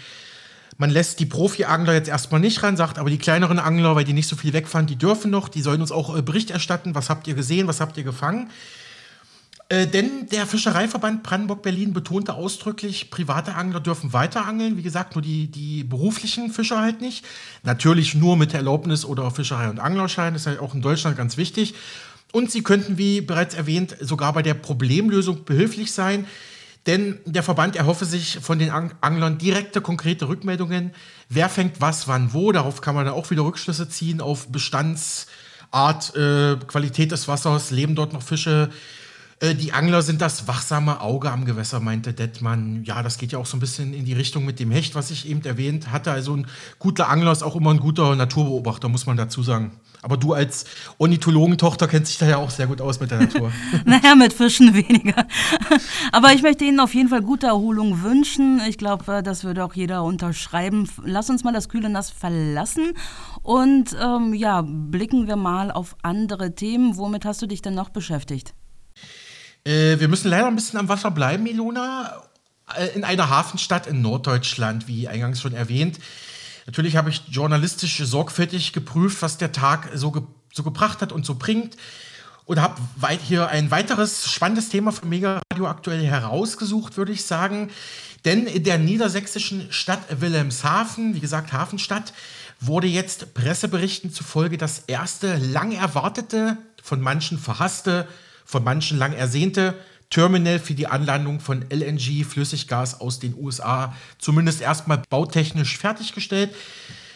man lässt die Profi-Angler jetzt erstmal nicht ran, sagt aber die kleineren Angler, weil die nicht so viel wegfahren, die dürfen noch, die sollen uns auch äh, Bericht erstatten, was habt ihr gesehen, was habt ihr gefangen. Äh, denn der Fischereiverband Brandenburg-Berlin betonte ausdrücklich, private Angler dürfen weiter angeln. Wie gesagt, nur die, die beruflichen Fischer halt nicht. Natürlich nur mit Erlaubnis oder Fischerei- und Anglerschein. Das ist ja auch in Deutschland ganz wichtig. Und sie könnten, wie bereits erwähnt, sogar bei der Problemlösung behilflich sein. Denn der Verband erhoffe sich von den Anglern direkte, konkrete Rückmeldungen. Wer fängt was, wann, wo? Darauf kann man dann auch wieder Rückschlüsse ziehen auf Bestandsart, äh, Qualität des Wassers, leben dort noch Fische, Äh, die Angler sind das wachsame Auge am Gewässer, meinte Detmann. Ja, das geht ja auch so ein bisschen in die Richtung mit dem Hecht, was ich eben erwähnt hatte. Also ein guter Angler ist auch immer ein guter Naturbeobachter, muss man dazu sagen. Aber du als Ornithologentochter kennst dich da ja auch sehr gut aus mit der Natur. naja, mit Fischen weniger. Aber ich möchte Ihnen auf jeden Fall gute Erholung wünschen. Ich glaube, äh, das würde auch jeder unterschreiben. Lass uns mal das kühle Nass verlassen und ähm, ja, blicken wir mal auf andere Themen. Womit hast du dich denn noch beschäftigt? Äh, wir müssen leider ein bisschen am Wasser bleiben, Ilona. Äh, in einer Hafenstadt in Norddeutschland, wie eingangs schon erwähnt. Natürlich habe ich journalistisch sorgfältig geprüft, was der Tag so, ge so gebracht hat und so bringt. Und habe hier ein weiteres spannendes Thema für Mega Radio aktuell herausgesucht, würde ich sagen. Denn in der niedersächsischen Stadt Wilhelmshaven, wie gesagt Hafenstadt, wurde jetzt Presseberichten zufolge das erste lang erwartete, von manchen verhasste von manchen lang ersehnte Terminal für die Anlandung von LNG-Flüssiggas aus den USA zumindest erstmal bautechnisch fertiggestellt.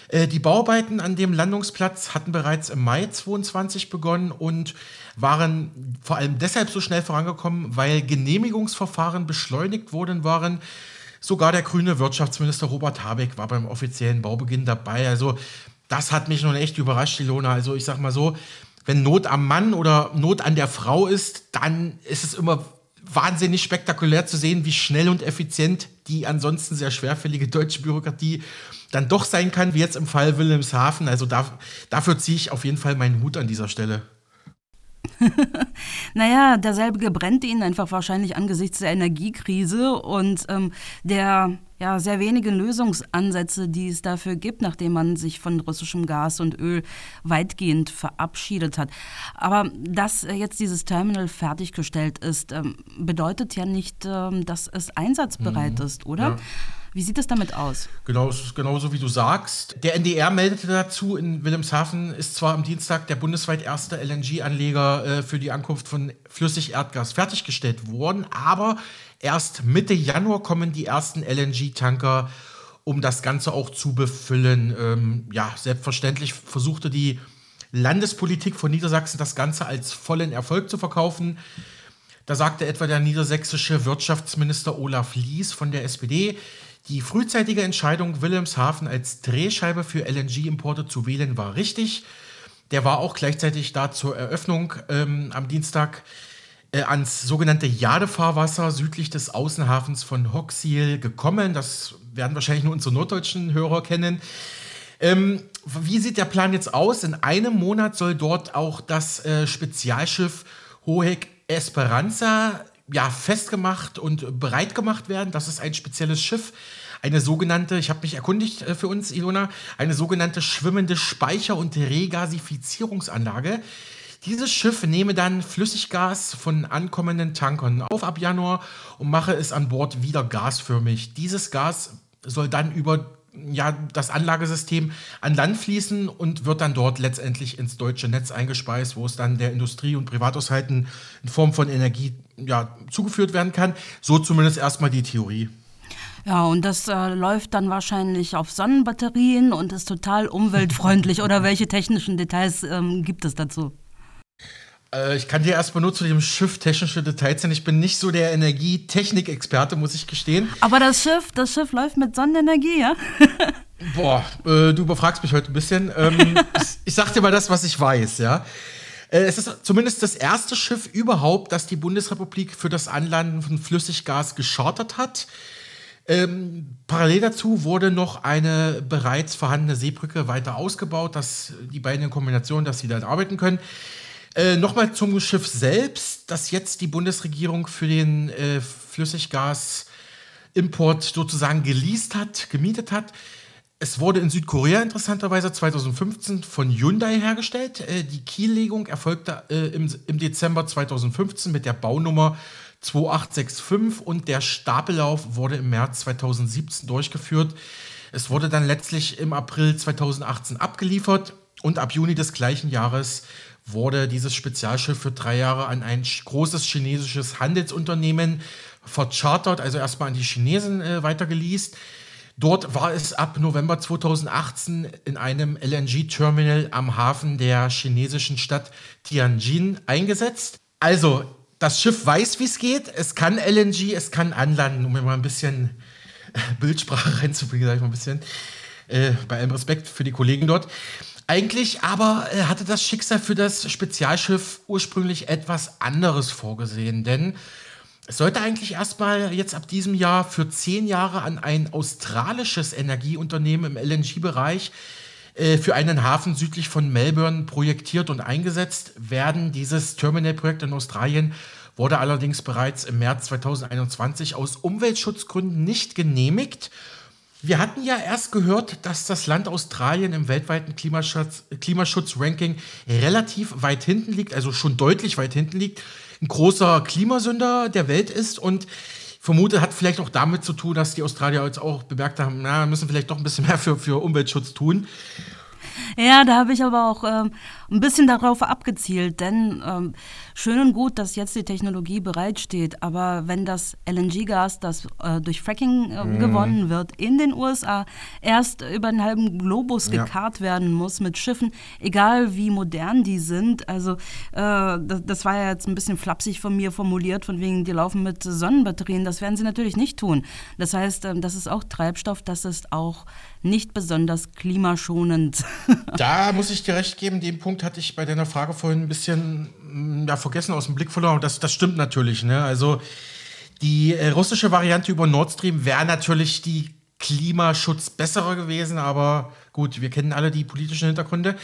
Äh, die Bauarbeiten an dem Landungsplatz hatten bereits im Mai 22 begonnen und waren vor allem deshalb so schnell vorangekommen, weil Genehmigungsverfahren beschleunigt worden waren. Sogar der grüne Wirtschaftsminister Robert Habeck war beim offiziellen Baubeginn dabei. Also das hat mich nun echt überrascht, Ilona. Also ich sag mal so, wenn Not am Mann oder Not an der Frau ist, dann ist es immer wahnsinnig spektakulär zu sehen, wie schnell und effizient die ansonsten sehr schwerfällige deutsche Bürokratie dann doch sein kann, wie jetzt im Fall Wilhelmshaven. Also da, dafür ziehe ich auf jeden Fall meinen Hut an dieser Stelle. naja, derselbe brennt ihnen einfach wahrscheinlich angesichts der Energiekrise und ähm, der ja, sehr wenige Lösungsansätze, die es dafür gibt, nachdem man sich von russischem Gas und Öl weitgehend verabschiedet hat. Aber dass jetzt dieses Terminal fertiggestellt ist, ähm, bedeutet ja nicht, ähm, dass es einsatzbereit mhm. ist, oder? Ja. Wie sieht es damit aus? Genau, genauso wie du sagst. Der NDR meldete dazu, in Wilhelmshaven ist zwar am Dienstag der bundesweit erste LNG-Anleger äh, für die Ankunft von Flüssigerdgas fertiggestellt worden, aber Erst Mitte Januar kommen die ersten LNG-Tanker, um das Ganze auch zu befüllen. Ähm, ja, selbstverständlich versuchte die Landespolitik von Niedersachsen das Ganze als vollen Erfolg zu verkaufen. Da sagte etwa der niedersächsische Wirtschaftsminister Olaf Lies von der SPD, die frühzeitige Entscheidung, Wilhelmshaven als Drehscheibe für LNG-Importe zu wählen, war richtig. Der war auch gleichzeitig da zur Eröffnung ähm, am Dienstag äh, ans sogenannte Jadefahrwasser südlich des Außenhafens von Hoxiel gekommen. Das werden wahrscheinlich nur unsere norddeutschen Hörer kennen. Ähm, wie sieht der Plan jetzt aus? In einem Monat soll dort auch das äh, Spezialschiff Hohek Esperanza ja, festgemacht und bereit gemacht werden. Das ist ein spezielles Schiff, eine sogenannte, ich habe mich erkundigt äh, für uns, Ilona, eine sogenannte schwimmende Speicher- und Regasifizierungsanlage. Dieses Schiff nehme dann Flüssiggas von ankommenden Tankern auf ab Januar und mache es an Bord wieder gasförmig. Dieses Gas soll dann über ja, das Anlagesystem an Land fließen und wird dann dort letztendlich ins deutsche Netz eingespeist, wo es dann der Industrie und Privathaushalten in Form von Energie ja, zugeführt werden kann. So zumindest erstmal die Theorie. Ja, und das äh, läuft dann wahrscheinlich auf Sonnenbatterien und ist total umweltfreundlich. Oder welche technischen Details ähm, gibt es dazu? Äh, ich kann dir erstmal nur zu dem Schiff technische Details sein. Ich bin nicht so der Energietechnik-Experte, muss ich gestehen. Aber das Schiff, das Schiff läuft mit Sonnenenergie, ja? Boah, äh, du überfragst mich heute ein bisschen. Ähm, ich, ich sag dir mal das, was ich weiß, ja. Äh, es ist zumindest das erste Schiff überhaupt, das die Bundesrepublik für das Anlanden von Flüssiggas geschartert hat. Ähm, parallel dazu wurde noch eine bereits vorhandene Seebrücke weiter ausgebaut, dass die beiden in Kombination, dass sie dann arbeiten können. Äh, Nochmal zum Schiff selbst, das jetzt die Bundesregierung für den äh, Flüssiggasimport sozusagen geleast hat, gemietet hat. Es wurde in Südkorea interessanterweise 2015 von Hyundai hergestellt. Äh, die Kiellegung erfolgte äh, im, im Dezember 2015 mit der Baunummer 2865 und der Stapellauf wurde im März 2017 durchgeführt. Es wurde dann letztlich im April 2018 abgeliefert und ab Juni des gleichen Jahres wurde dieses Spezialschiff für drei Jahre an ein großes chinesisches Handelsunternehmen verchartert, also erstmal an die Chinesen äh, weitergeleast. Dort war es ab November 2018 in einem LNG-Terminal am Hafen der chinesischen Stadt Tianjin eingesetzt. Also das Schiff weiß, wie es geht. Es kann LNG, es kann anlanden, um mir mal ein bisschen äh, Bildsprache reinzubringen, sag ich mal ein bisschen. Äh, bei allem Respekt für die Kollegen dort. Eigentlich aber äh, hatte das Schicksal für das Spezialschiff ursprünglich etwas anderes vorgesehen, denn es sollte eigentlich erstmal jetzt ab diesem Jahr für zehn Jahre an ein australisches Energieunternehmen im LNG-Bereich äh, für einen Hafen südlich von Melbourne projektiert und eingesetzt werden. Dieses Terminal-Projekt in Australien wurde allerdings bereits im März 2021 aus Umweltschutzgründen nicht genehmigt. Wir hatten ja erst gehört, dass das Land Australien im weltweiten Klimaschutz, Klimaschutz-Ranking relativ weit hinten liegt, also schon deutlich weit hinten liegt, ein großer Klimasünder der Welt ist und vermute, hat vielleicht auch damit zu tun, dass die Australier jetzt auch bemerkt haben, na, müssen vielleicht doch ein bisschen mehr für, für Umweltschutz tun. Ja, da habe ich aber auch ähm, ein bisschen darauf abgezielt, denn ähm, schön und gut, dass jetzt die Technologie bereitsteht, aber wenn das LNG-Gas, das äh, durch Fracking äh, mhm. gewonnen wird, in den USA erst über einen halben Globus ja. gekarrt werden muss mit Schiffen, egal wie modern die sind, also äh, das, das, war ja jetzt ein bisschen flapsig von mir formuliert, von wegen, die laufen mit Sonnenbatterien, das werden sie natürlich nicht tun. Das heißt, ähm, das ist auch Treibstoff, das ist auch nicht besonders klimaschonend. da muss ich dir recht geben, den Punkt hatte ich bei deiner Frage vorhin ein bisschen mm, ja, vergessen, aus dem Blick verloren. Das, das stimmt natürlich. Ne? Also die äh, russische Variante über Nord Stream wäre natürlich die Klimaschutz bessere gewesen, aber gut, wir kennen alle die politischen Hintergründe.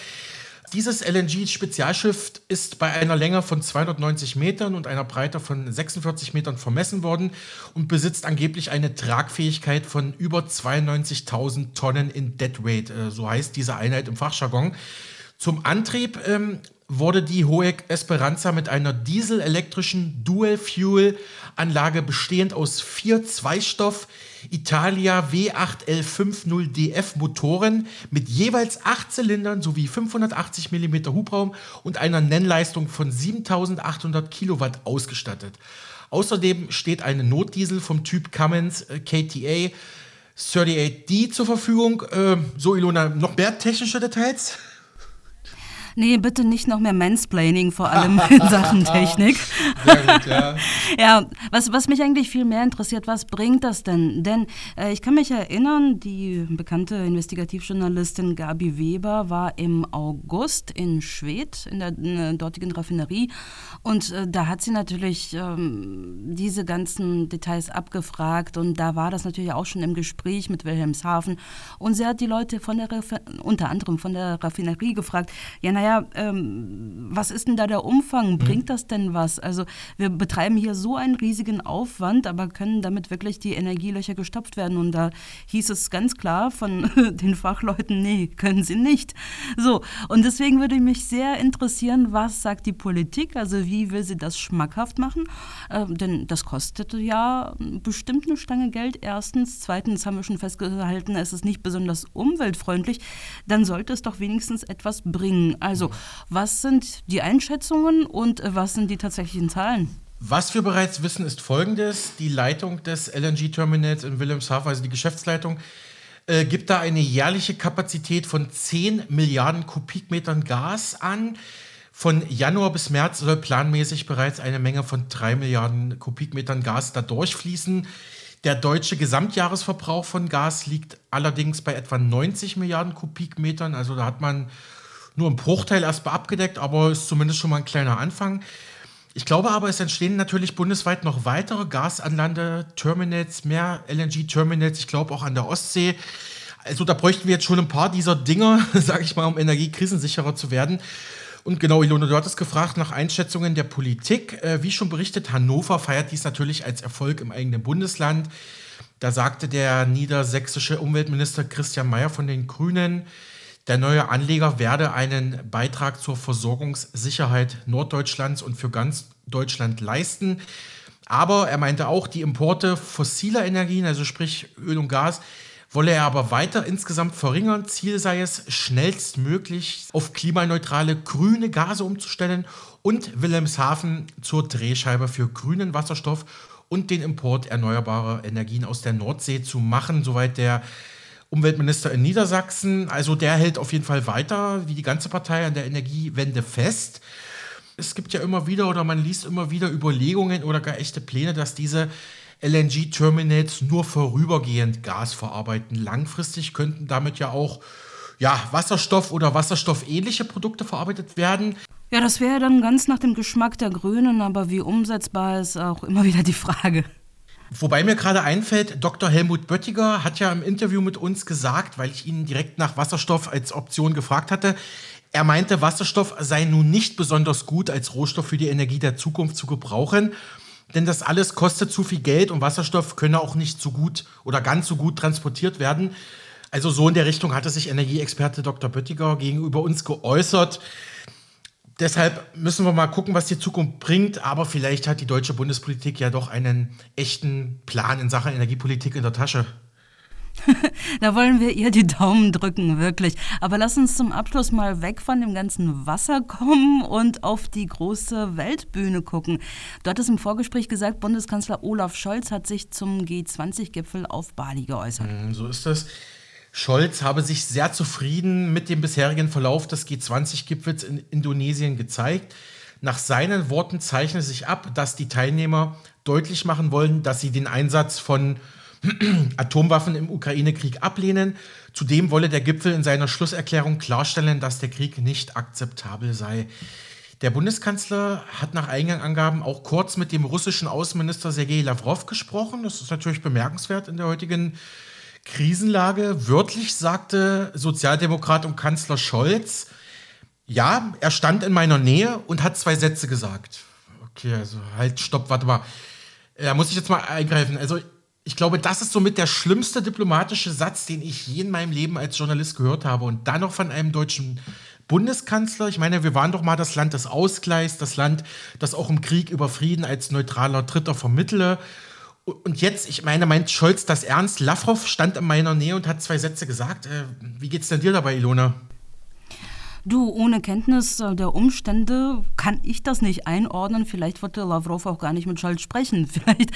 Dieses LNG-Spezialschiff ist bei einer Länge von 290 Metern und einer Breite von 46 Metern vermessen worden und besitzt angeblich eine Tragfähigkeit von über 92.000 Tonnen in Deadweight. Äh, so heißt diese Einheit im Fachjargon. Zum Antrieb ähm, wurde die HOEC Esperanza mit einer dieselelektrischen Dual-Fuel-Anlage bestehend aus vier Zweistoff Italia W8L50DF Motoren mit jeweils acht Zylindern sowie 580 mm Hubraum und einer Nennleistung von 7800 Kilowatt ausgestattet. Außerdem steht eine Notdiesel vom Typ Cummins äh, KTA 38D zur Verfügung. Äh, so, Ilona, noch mehr technische Details? Nee, bitte nicht noch mehr Mansplaining, vor allem in Sachen Technik. Gut, ja. ja, was, was mich eigentlich viel mehr interessiert, was bringt das denn? Denn äh, ich kann mich erinnern, die bekannte Investigativjournalistin Gabi Weber war im August in Schwedt, in der, in der dortigen Raffinerie. Und äh, da hat sie natürlich ähm, diese ganzen Details abgefragt. Und da war das natürlich auch schon im Gespräch mit Wilhelmshaven. Und sie hat die Leute von der, unter anderem von der Raffinerie gefragt, ja, na, naja, ähm, was ist denn da der Umfang? Mhm. Bringt das denn was? Also wir betreiben hier so einen riesigen Aufwand, aber können damit wirklich die Energielöcher gestopft werden? Und da hieß es ganz klar von den Fachleuten, nee, können sie nicht. So, und deswegen würde mich sehr interessieren, was sagt die Politik? Also wie will sie das schmackhaft machen? Äh, denn das kostet ja bestimmt eine Stange Geld. Erstens. Zweitens haben wir schon festgehalten, es ist nicht besonders umweltfreundlich. Dann sollte es doch wenigstens etwas bringen. Also also, was sind die Einschätzungen und äh, was sind die tatsächlichen Zahlen? Was wir bereits wissen, ist folgendes: Die Leitung des LNG-Terminals in Wilhelmshaven, also die Geschäftsleitung, äh, gibt da eine jährliche Kapazität von 10 Milliarden Kubikmetern Gas an. Von Januar bis März soll planmäßig bereits eine Menge von 3 Milliarden Kubikmetern Gas da durchfließen. Der deutsche Gesamtjahresverbrauch von Gas liegt allerdings bei etwa 90 Milliarden Kubikmetern. Also da hat man nur ein Bruchteil erstmal abgedeckt, aber ist zumindest schon mal ein kleiner Anfang. Ich glaube aber, es entstehen natürlich bundesweit noch weitere Gasanlande-Terminals, mehr LNG-Terminals, ich glaube auch an der Ostsee. Also da bräuchten wir jetzt schon ein paar dieser Dinger, sage ich mal, um energiekrisensicherer zu werden. Und genau, Ilona, du hattest gefragt nach Einschätzungen der Politik. Äh, wie schon berichtet, Hannover feiert dies natürlich als Erfolg im eigenen Bundesland. Da sagte der niedersächsische Umweltminister Christian Mayer von den Grünen, der neue Anleger werde einen Beitrag zur Versorgungssicherheit Norddeutschlands und für ganz Deutschland leisten. Aber er meinte auch, die Importe fossiler Energien, also sprich Öl und Gas, wolle er aber weiter insgesamt verringern. Ziel sei es, schnellstmöglich auf klimaneutrale grüne Gase umzustellen und Wilhelmshaven zur Drehscheibe für grünen Wasserstoff und den Import erneuerbarer Energien aus der Nordsee zu machen, soweit der Umweltminister in Niedersachsen. Also der hält auf jeden Fall weiter, wie die ganze Partei, an der Energiewende fest. Es gibt ja immer wieder oder man liest immer wieder Überlegungen oder gar echte Pläne, dass diese LNG-Terminals nur vorübergehend Gas verarbeiten. Langfristig könnten damit ja auch ja, Wasserstoff oder wasserstoffähnliche Produkte verarbeitet werden. Ja, das wäre dann ganz nach dem Geschmack der Grünen, aber wie umsetzbar ist auch immer wieder die Frage. Wobei mir gerade einfällt, Dr. Helmut Böttiger hat ja im Interview mit uns gesagt, weil ich ihn direkt nach Wasserstoff als Option gefragt hatte, er meinte, Wasserstoff sei nun nicht besonders gut als Rohstoff für die Energie der Zukunft zu gebrauchen, denn das alles kostet zu viel Geld und Wasserstoff könne auch nicht so gut oder ganz so gut transportiert werden. Also so in der Richtung hatte sich Energieexperte Dr. Böttiger gegenüber uns geäußert. Deshalb müssen wir mal gucken, was die Zukunft bringt. Aber vielleicht hat die deutsche Bundespolitik ja doch einen echten Plan in Sachen Energiepolitik in der Tasche. da wollen wir ihr die Daumen drücken, wirklich. Aber lass uns zum Abschluss mal weg von dem ganzen Wasser kommen und auf die große Weltbühne gucken. Du hattest im Vorgespräch gesagt, Bundeskanzler Olaf Scholz hat sich zum G20-Gipfel auf Bali geäußert. Mm, so ist das. Scholz habe sich sehr zufrieden mit dem bisherigen Verlauf des G20-Gipfels in Indonesien gezeigt. Nach seinen Worten zeichnet sich ab, dass die Teilnehmer deutlich machen wollen, dass sie den Einsatz von Atomwaffen im Ukraine-Krieg ablehnen. Zudem wolle der Gipfel in seiner Schlusserklärung klarstellen, dass der Krieg nicht akzeptabel sei. Der Bundeskanzler hat nach Eingangangaben auch kurz mit dem russischen Außenminister Sergei Lavrov gesprochen. Das ist natürlich bemerkenswert in der heutigen Krisenlage. Wörtlich sagte Sozialdemokrat und Kanzler Scholz, ja, er stand in meiner Nähe und hat zwei Sätze gesagt. Okay, also halt, stopp, warte mal. Da muss ich jetzt mal eingreifen. Also ich glaube, das ist somit der schlimmste diplomatische Satz, den ich je in meinem Leben als Journalist gehört habe. Und dann noch von einem deutschen Bundeskanzler. Ich meine, wir waren doch mal das Land des Ausgleichs, das Land, das auch im Krieg über Frieden als neutraler Dritter vermittle. Und jetzt, ich meine, meint Scholz das ernst? Lavrov stand in meiner Nähe und hat zwei Sätze gesagt. Äh, wie geht's denn dir dabei, Ilona? Du, ohne Kenntnis der Umstände kann ich das nicht einordnen. Vielleicht wollte Lavrov auch gar nicht mit Scholz sprechen. Vielleicht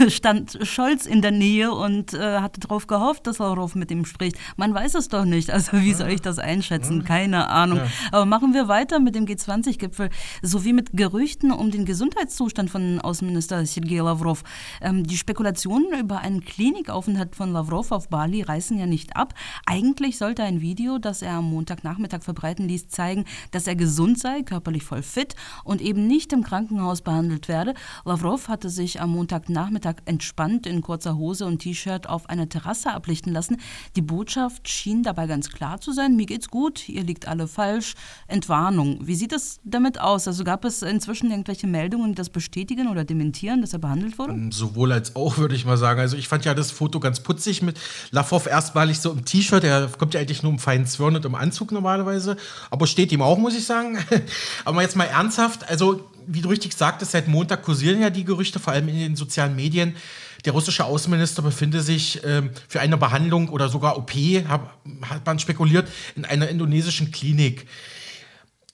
äh, stand Scholz in der Nähe und äh, hatte darauf gehofft, dass Lavrov mit ihm spricht. Man weiß es doch nicht. Also wie soll ich das einschätzen? Keine Ahnung. Aber machen wir weiter mit dem G20-Gipfel sowie mit Gerüchten um den Gesundheitszustand von Außenminister Sergei Lavrov. Ähm, die Spekulationen über einen Klinikaufenthalt von Lavrov auf Bali reißen ja nicht ab. Eigentlich sollte ein Video, das er am Montagnachmittag verbreiten ließ, zeigen, dass er gesund sei, körperlich voll fit und eben nicht im Krankenhaus behandelt werde. Lavrov hatte sich am Montagnachmittag entspannt in kurzer Hose und T-Shirt auf einer Terrasse ablichten lassen. Die Botschaft schien dabei ganz klar zu sein, mir geht's gut, ihr liegt alle falsch. Entwarnung. Wie sieht es damit aus? Also gab es inzwischen irgendwelche Meldungen, die das bestätigen oder dementieren, dass er behandelt wurde? Ähm, sowohl als auch, würde ich mal sagen. Also ich fand ja das Foto ganz putzig mit Lavrov erstmalig so im T-Shirt. Er kommt ja eigentlich nur im feinen Zwirn und im Anzug normalerweise aber steht ihm auch, muss ich sagen. aber jetzt mal ernsthaft, also wie du richtig sagtest, seit Montag kursieren ja die Gerüchte, vor allem in den sozialen Medien. Der russische Außenminister befinde sich ähm, für eine Behandlung oder sogar OP, hab, hat man spekuliert, in einer indonesischen Klinik.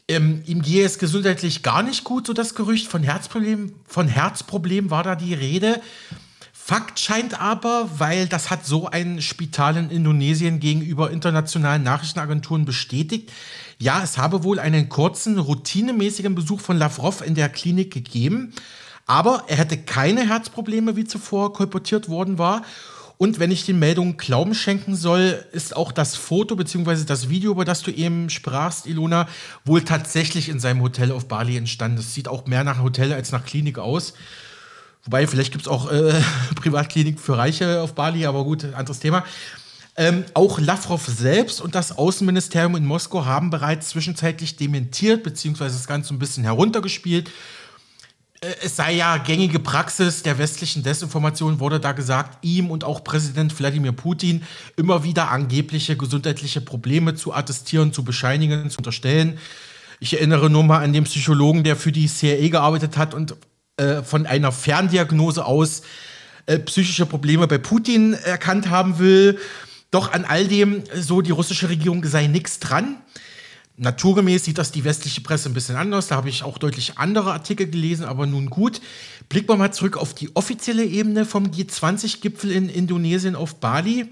Ähm, ihm gehe es gesundheitlich gar nicht gut, so das Gerücht. Von Herzproblem, von Herzproblem war da die Rede. Fakt scheint aber, weil das hat so ein Spital in Indonesien gegenüber internationalen Nachrichtenagenturen bestätigt, ja, es habe wohl einen kurzen, routinemäßigen Besuch von Lavrov in der Klinik gegeben, aber er hätte keine Herzprobleme, wie zuvor kolportiert worden war. Und wenn ich den Meldungen Glauben schenken soll, ist auch das Foto bzw. das Video, über das du eben sprachst, Ilona, wohl tatsächlich in seinem Hotel auf Bali entstanden. Das sieht auch mehr nach Hotel als nach Klinik aus. Wobei, vielleicht gibt es auch äh, Privatklinik für Reiche auf Bali, aber gut, anderes Thema. Ähm, auch Lavrov selbst und das Außenministerium in Moskau haben bereits zwischenzeitlich dementiert, beziehungsweise das Ganze ein bisschen heruntergespielt. Äh, es sei ja gängige Praxis der westlichen Desinformation, wurde da gesagt, ihm und auch Präsident Wladimir Putin immer wieder angebliche gesundheitliche Probleme zu attestieren, zu bescheinigen, zu unterstellen. Ich erinnere nur mal an den Psychologen, der für die CIA gearbeitet hat und äh, von einer Ferndiagnose aus äh, psychische Probleme bei Putin erkannt haben will. Doch an all dem, so die russische Regierung sei nichts dran. Naturgemäß sieht das die westliche Presse ein bisschen anders. Da habe ich auch deutlich andere Artikel gelesen, aber nun gut. Blicken wir mal zurück auf die offizielle Ebene vom G20-Gipfel in Indonesien auf Bali.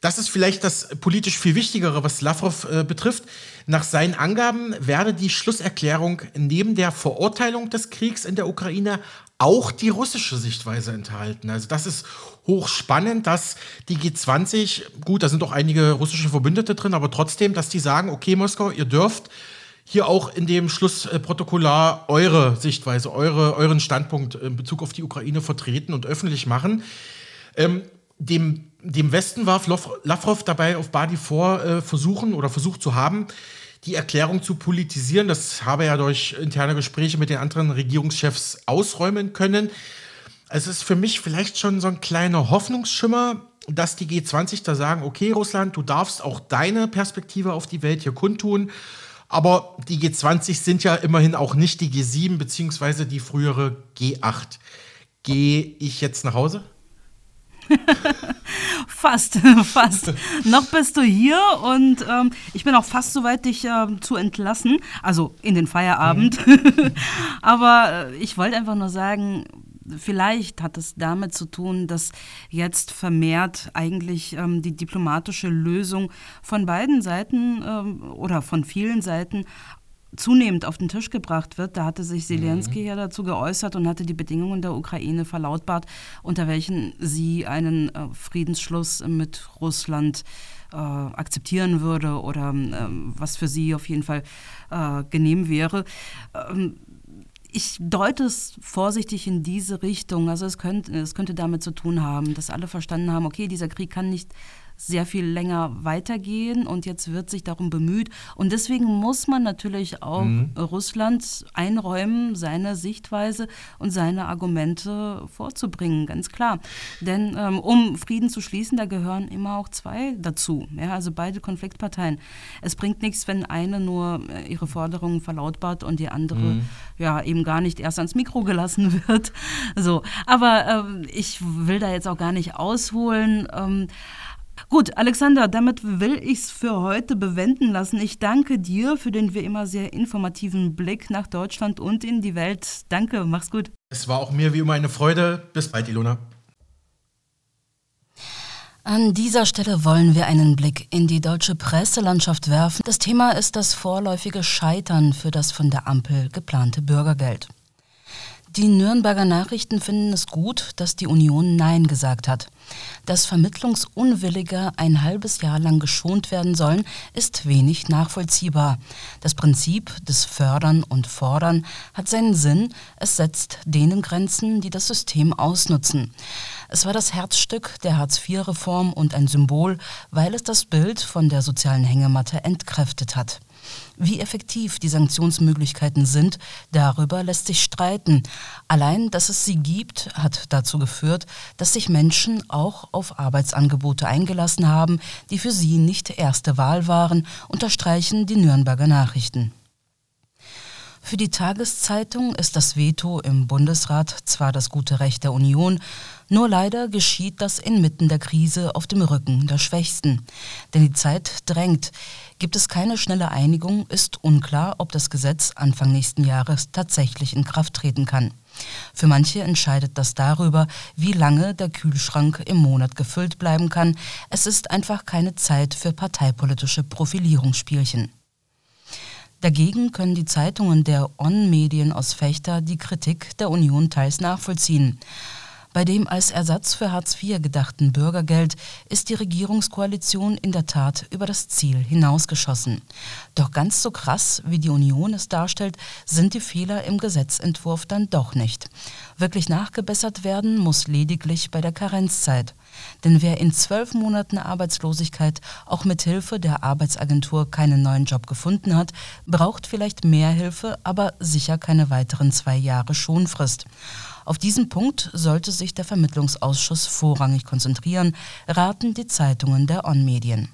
Das ist vielleicht das politisch viel Wichtigere, was Lavrov äh, betrifft. Nach seinen Angaben werde die Schlusserklärung neben der Verurteilung des Kriegs in der Ukraine auch die russische Sichtweise enthalten. Also das ist hochspannend, dass die G20, gut, da sind auch einige russische Verbündete drin, aber trotzdem, dass die sagen, okay, Moskau, ihr dürft hier auch in dem Schlussprotokollar eure Sichtweise, eure, euren Standpunkt in Bezug auf die Ukraine vertreten und öffentlich machen. Ähm, dem dem Westen warf Lavrov dabei auf Badi vor, äh, versuchen oder versucht zu haben, die Erklärung zu politisieren. Das habe er durch interne Gespräche mit den anderen Regierungschefs ausräumen können. Es ist für mich vielleicht schon so ein kleiner Hoffnungsschimmer, dass die G20 da sagen, okay, Russland, du darfst auch deine Perspektive auf die Welt hier kundtun. Aber die G20 sind ja immerhin auch nicht die G7 beziehungsweise die frühere G8. Gehe ich jetzt nach Hause? fast, fast. Noch bist du hier und ähm, ich bin auch fast so weit, dich äh, zu entlassen. Also in den Feierabend. Mhm. Aber äh, ich wollte einfach nur sagen, vielleicht hat es damit zu tun, dass jetzt vermehrt eigentlich ähm, die diplomatische Lösung von beiden Seiten ähm, oder von vielen Seiten zunehmend auf den Tisch gebracht wird. Da hatte sich Zelensky mhm. ja dazu geäußert und hatte die Bedingungen der Ukraine verlautbart, unter welchen sie einen äh, Friedensschluss mit Russland äh, akzeptieren würde oder äh, was für sie auf jeden Fall äh, genehm wäre. Ähm, ich deute es vorsichtig in diese Richtung. Also es könnte, es könnte damit zu tun haben, dass alle verstanden haben, okay, dieser Krieg kann nicht sehr viel länger weitergehen und jetzt wird sich darum bemüht. Und deswegen muss man natürlich auch mhm. Russland einräumen, seine Sichtweise und seine Argumente vorzubringen, ganz klar. Denn ähm, um Frieden zu schließen, da gehören immer auch zwei dazu, ja, also beide Konfliktparteien. Es bringt nichts, wenn eine nur äh, ihre Forderungen verlautbart und die andere mhm. ja eben gar nicht erst ans Mikro gelassen wird. So, aber ähm, ich will da jetzt auch gar nicht ausholen. Ähm, Gut, Alexander, damit will ich es für heute bewenden lassen. Ich danke dir für den wie immer sehr informativen Blick nach Deutschland und in die Welt. Danke, mach's gut. Es war auch mir wie immer eine Freude. Bis bald, Ilona. An dieser Stelle wollen wir einen Blick in die deutsche Presselandschaft werfen. Das Thema ist das vorläufige Scheitern für das von der Ampel geplante Bürgergeld. Die Nürnberger Nachrichten finden es gut, dass die Union Nein gesagt hat. Dass Vermittlungsunwillige ein halbes Jahr lang geschont werden sollen, ist wenig nachvollziehbar. Das Prinzip des Fördern und Fordern hat seinen Sinn, es setzt denen Grenzen, die das System ausnutzen. Es war das Herzstück der Hartz-IV-Reform und ein Symbol, weil es das Bild von der sozialen Hängematte entkräftet hat. Wie effektiv die Sanktionsmöglichkeiten sind, darüber lässt sich streiten. Allein, dass es sie gibt, hat dazu geführt, dass sich Menschen auch auf Arbeitsangebote eingelassen haben, die für sie nicht erste Wahl waren, unterstreichen die Nürnberger Nachrichten. Für die Tageszeitung ist das Veto im Bundesrat zwar das gute Recht der Union, nur leider geschieht das inmitten der Krise auf dem Rücken der Schwächsten. Denn die Zeit drängt. Gibt es keine schnelle Einigung, ist unklar, ob das Gesetz Anfang nächsten Jahres tatsächlich in Kraft treten kann. Für manche entscheidet das darüber, wie lange der Kühlschrank im Monat gefüllt bleiben kann. Es ist einfach keine Zeit für parteipolitische Profilierungsspielchen. Dagegen können die Zeitungen der On-Medien aus Fechter die Kritik der Union teils nachvollziehen. Bei dem als Ersatz für Hartz IV gedachten Bürgergeld ist die Regierungskoalition in der Tat über das Ziel hinausgeschossen. Doch ganz so krass, wie die Union es darstellt, sind die Fehler im Gesetzentwurf dann doch nicht. Wirklich nachgebessert werden muss lediglich bei der Karenzzeit. Denn wer in zwölf Monaten Arbeitslosigkeit auch mit Hilfe der Arbeitsagentur keinen neuen Job gefunden hat, braucht vielleicht mehr Hilfe, aber sicher keine weiteren zwei Jahre Schonfrist. Auf diesen Punkt sollte sich der Vermittlungsausschuss vorrangig konzentrieren, raten die Zeitungen der On-Medien.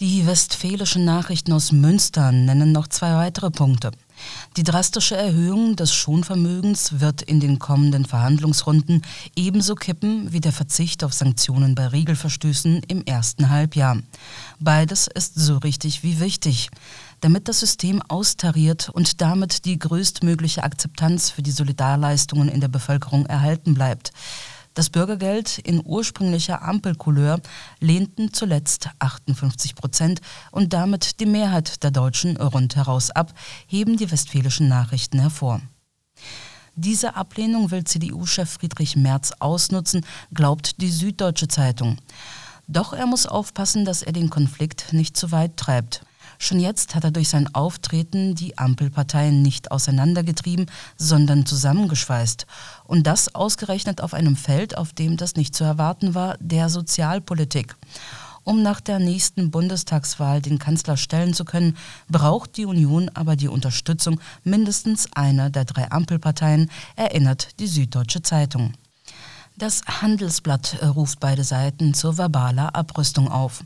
Die westfälischen Nachrichten aus Münster nennen noch zwei weitere Punkte. Die drastische Erhöhung des Schonvermögens wird in den kommenden Verhandlungsrunden ebenso kippen wie der Verzicht auf Sanktionen bei Regelverstößen im ersten Halbjahr. Beides ist so richtig wie wichtig damit das System austariert und damit die größtmögliche Akzeptanz für die Solidarleistungen in der Bevölkerung erhalten bleibt. Das Bürgergeld in ursprünglicher Ampelcouleur lehnten zuletzt 58 Prozent und damit die Mehrheit der Deutschen rundheraus ab, heben die westfälischen Nachrichten hervor. Diese Ablehnung will CDU-Chef Friedrich Merz ausnutzen, glaubt die Süddeutsche Zeitung. Doch er muss aufpassen, dass er den Konflikt nicht zu weit treibt. Schon jetzt hat er durch sein Auftreten die Ampelparteien nicht auseinandergetrieben, sondern zusammengeschweißt. Und das ausgerechnet auf einem Feld, auf dem das nicht zu erwarten war, der Sozialpolitik. Um nach der nächsten Bundestagswahl den Kanzler stellen zu können, braucht die Union aber die Unterstützung mindestens einer der drei Ampelparteien, erinnert die Süddeutsche Zeitung. Das Handelsblatt ruft beide Seiten zur verbaler Abrüstung auf.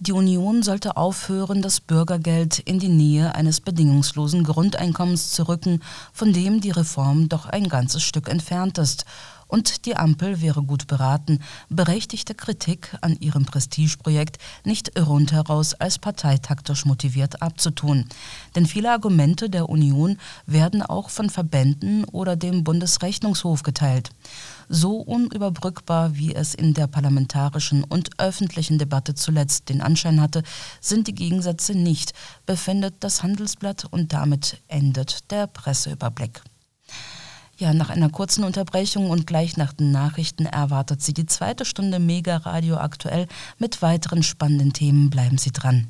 Die Union sollte aufhören, das Bürgergeld in die Nähe eines bedingungslosen Grundeinkommens zu rücken, von dem die Reform doch ein ganzes Stück entfernt ist. Und die Ampel wäre gut beraten, berechtigte Kritik an ihrem Prestigeprojekt nicht rundheraus als parteitaktisch motiviert abzutun. Denn viele Argumente der Union werden auch von Verbänden oder dem Bundesrechnungshof geteilt so unüberbrückbar, wie es in der parlamentarischen und öffentlichen Debatte zuletzt den Anschein hatte, sind die Gegensätze nicht, befindet das Handelsblatt und damit endet der Presseüberblick. Ja, nach einer kurzen Unterbrechung und gleich nach den Nachrichten erwartet Sie die zweite Stunde Mega Radio aktuell mit weiteren spannenden Themen. Bleiben Sie dran.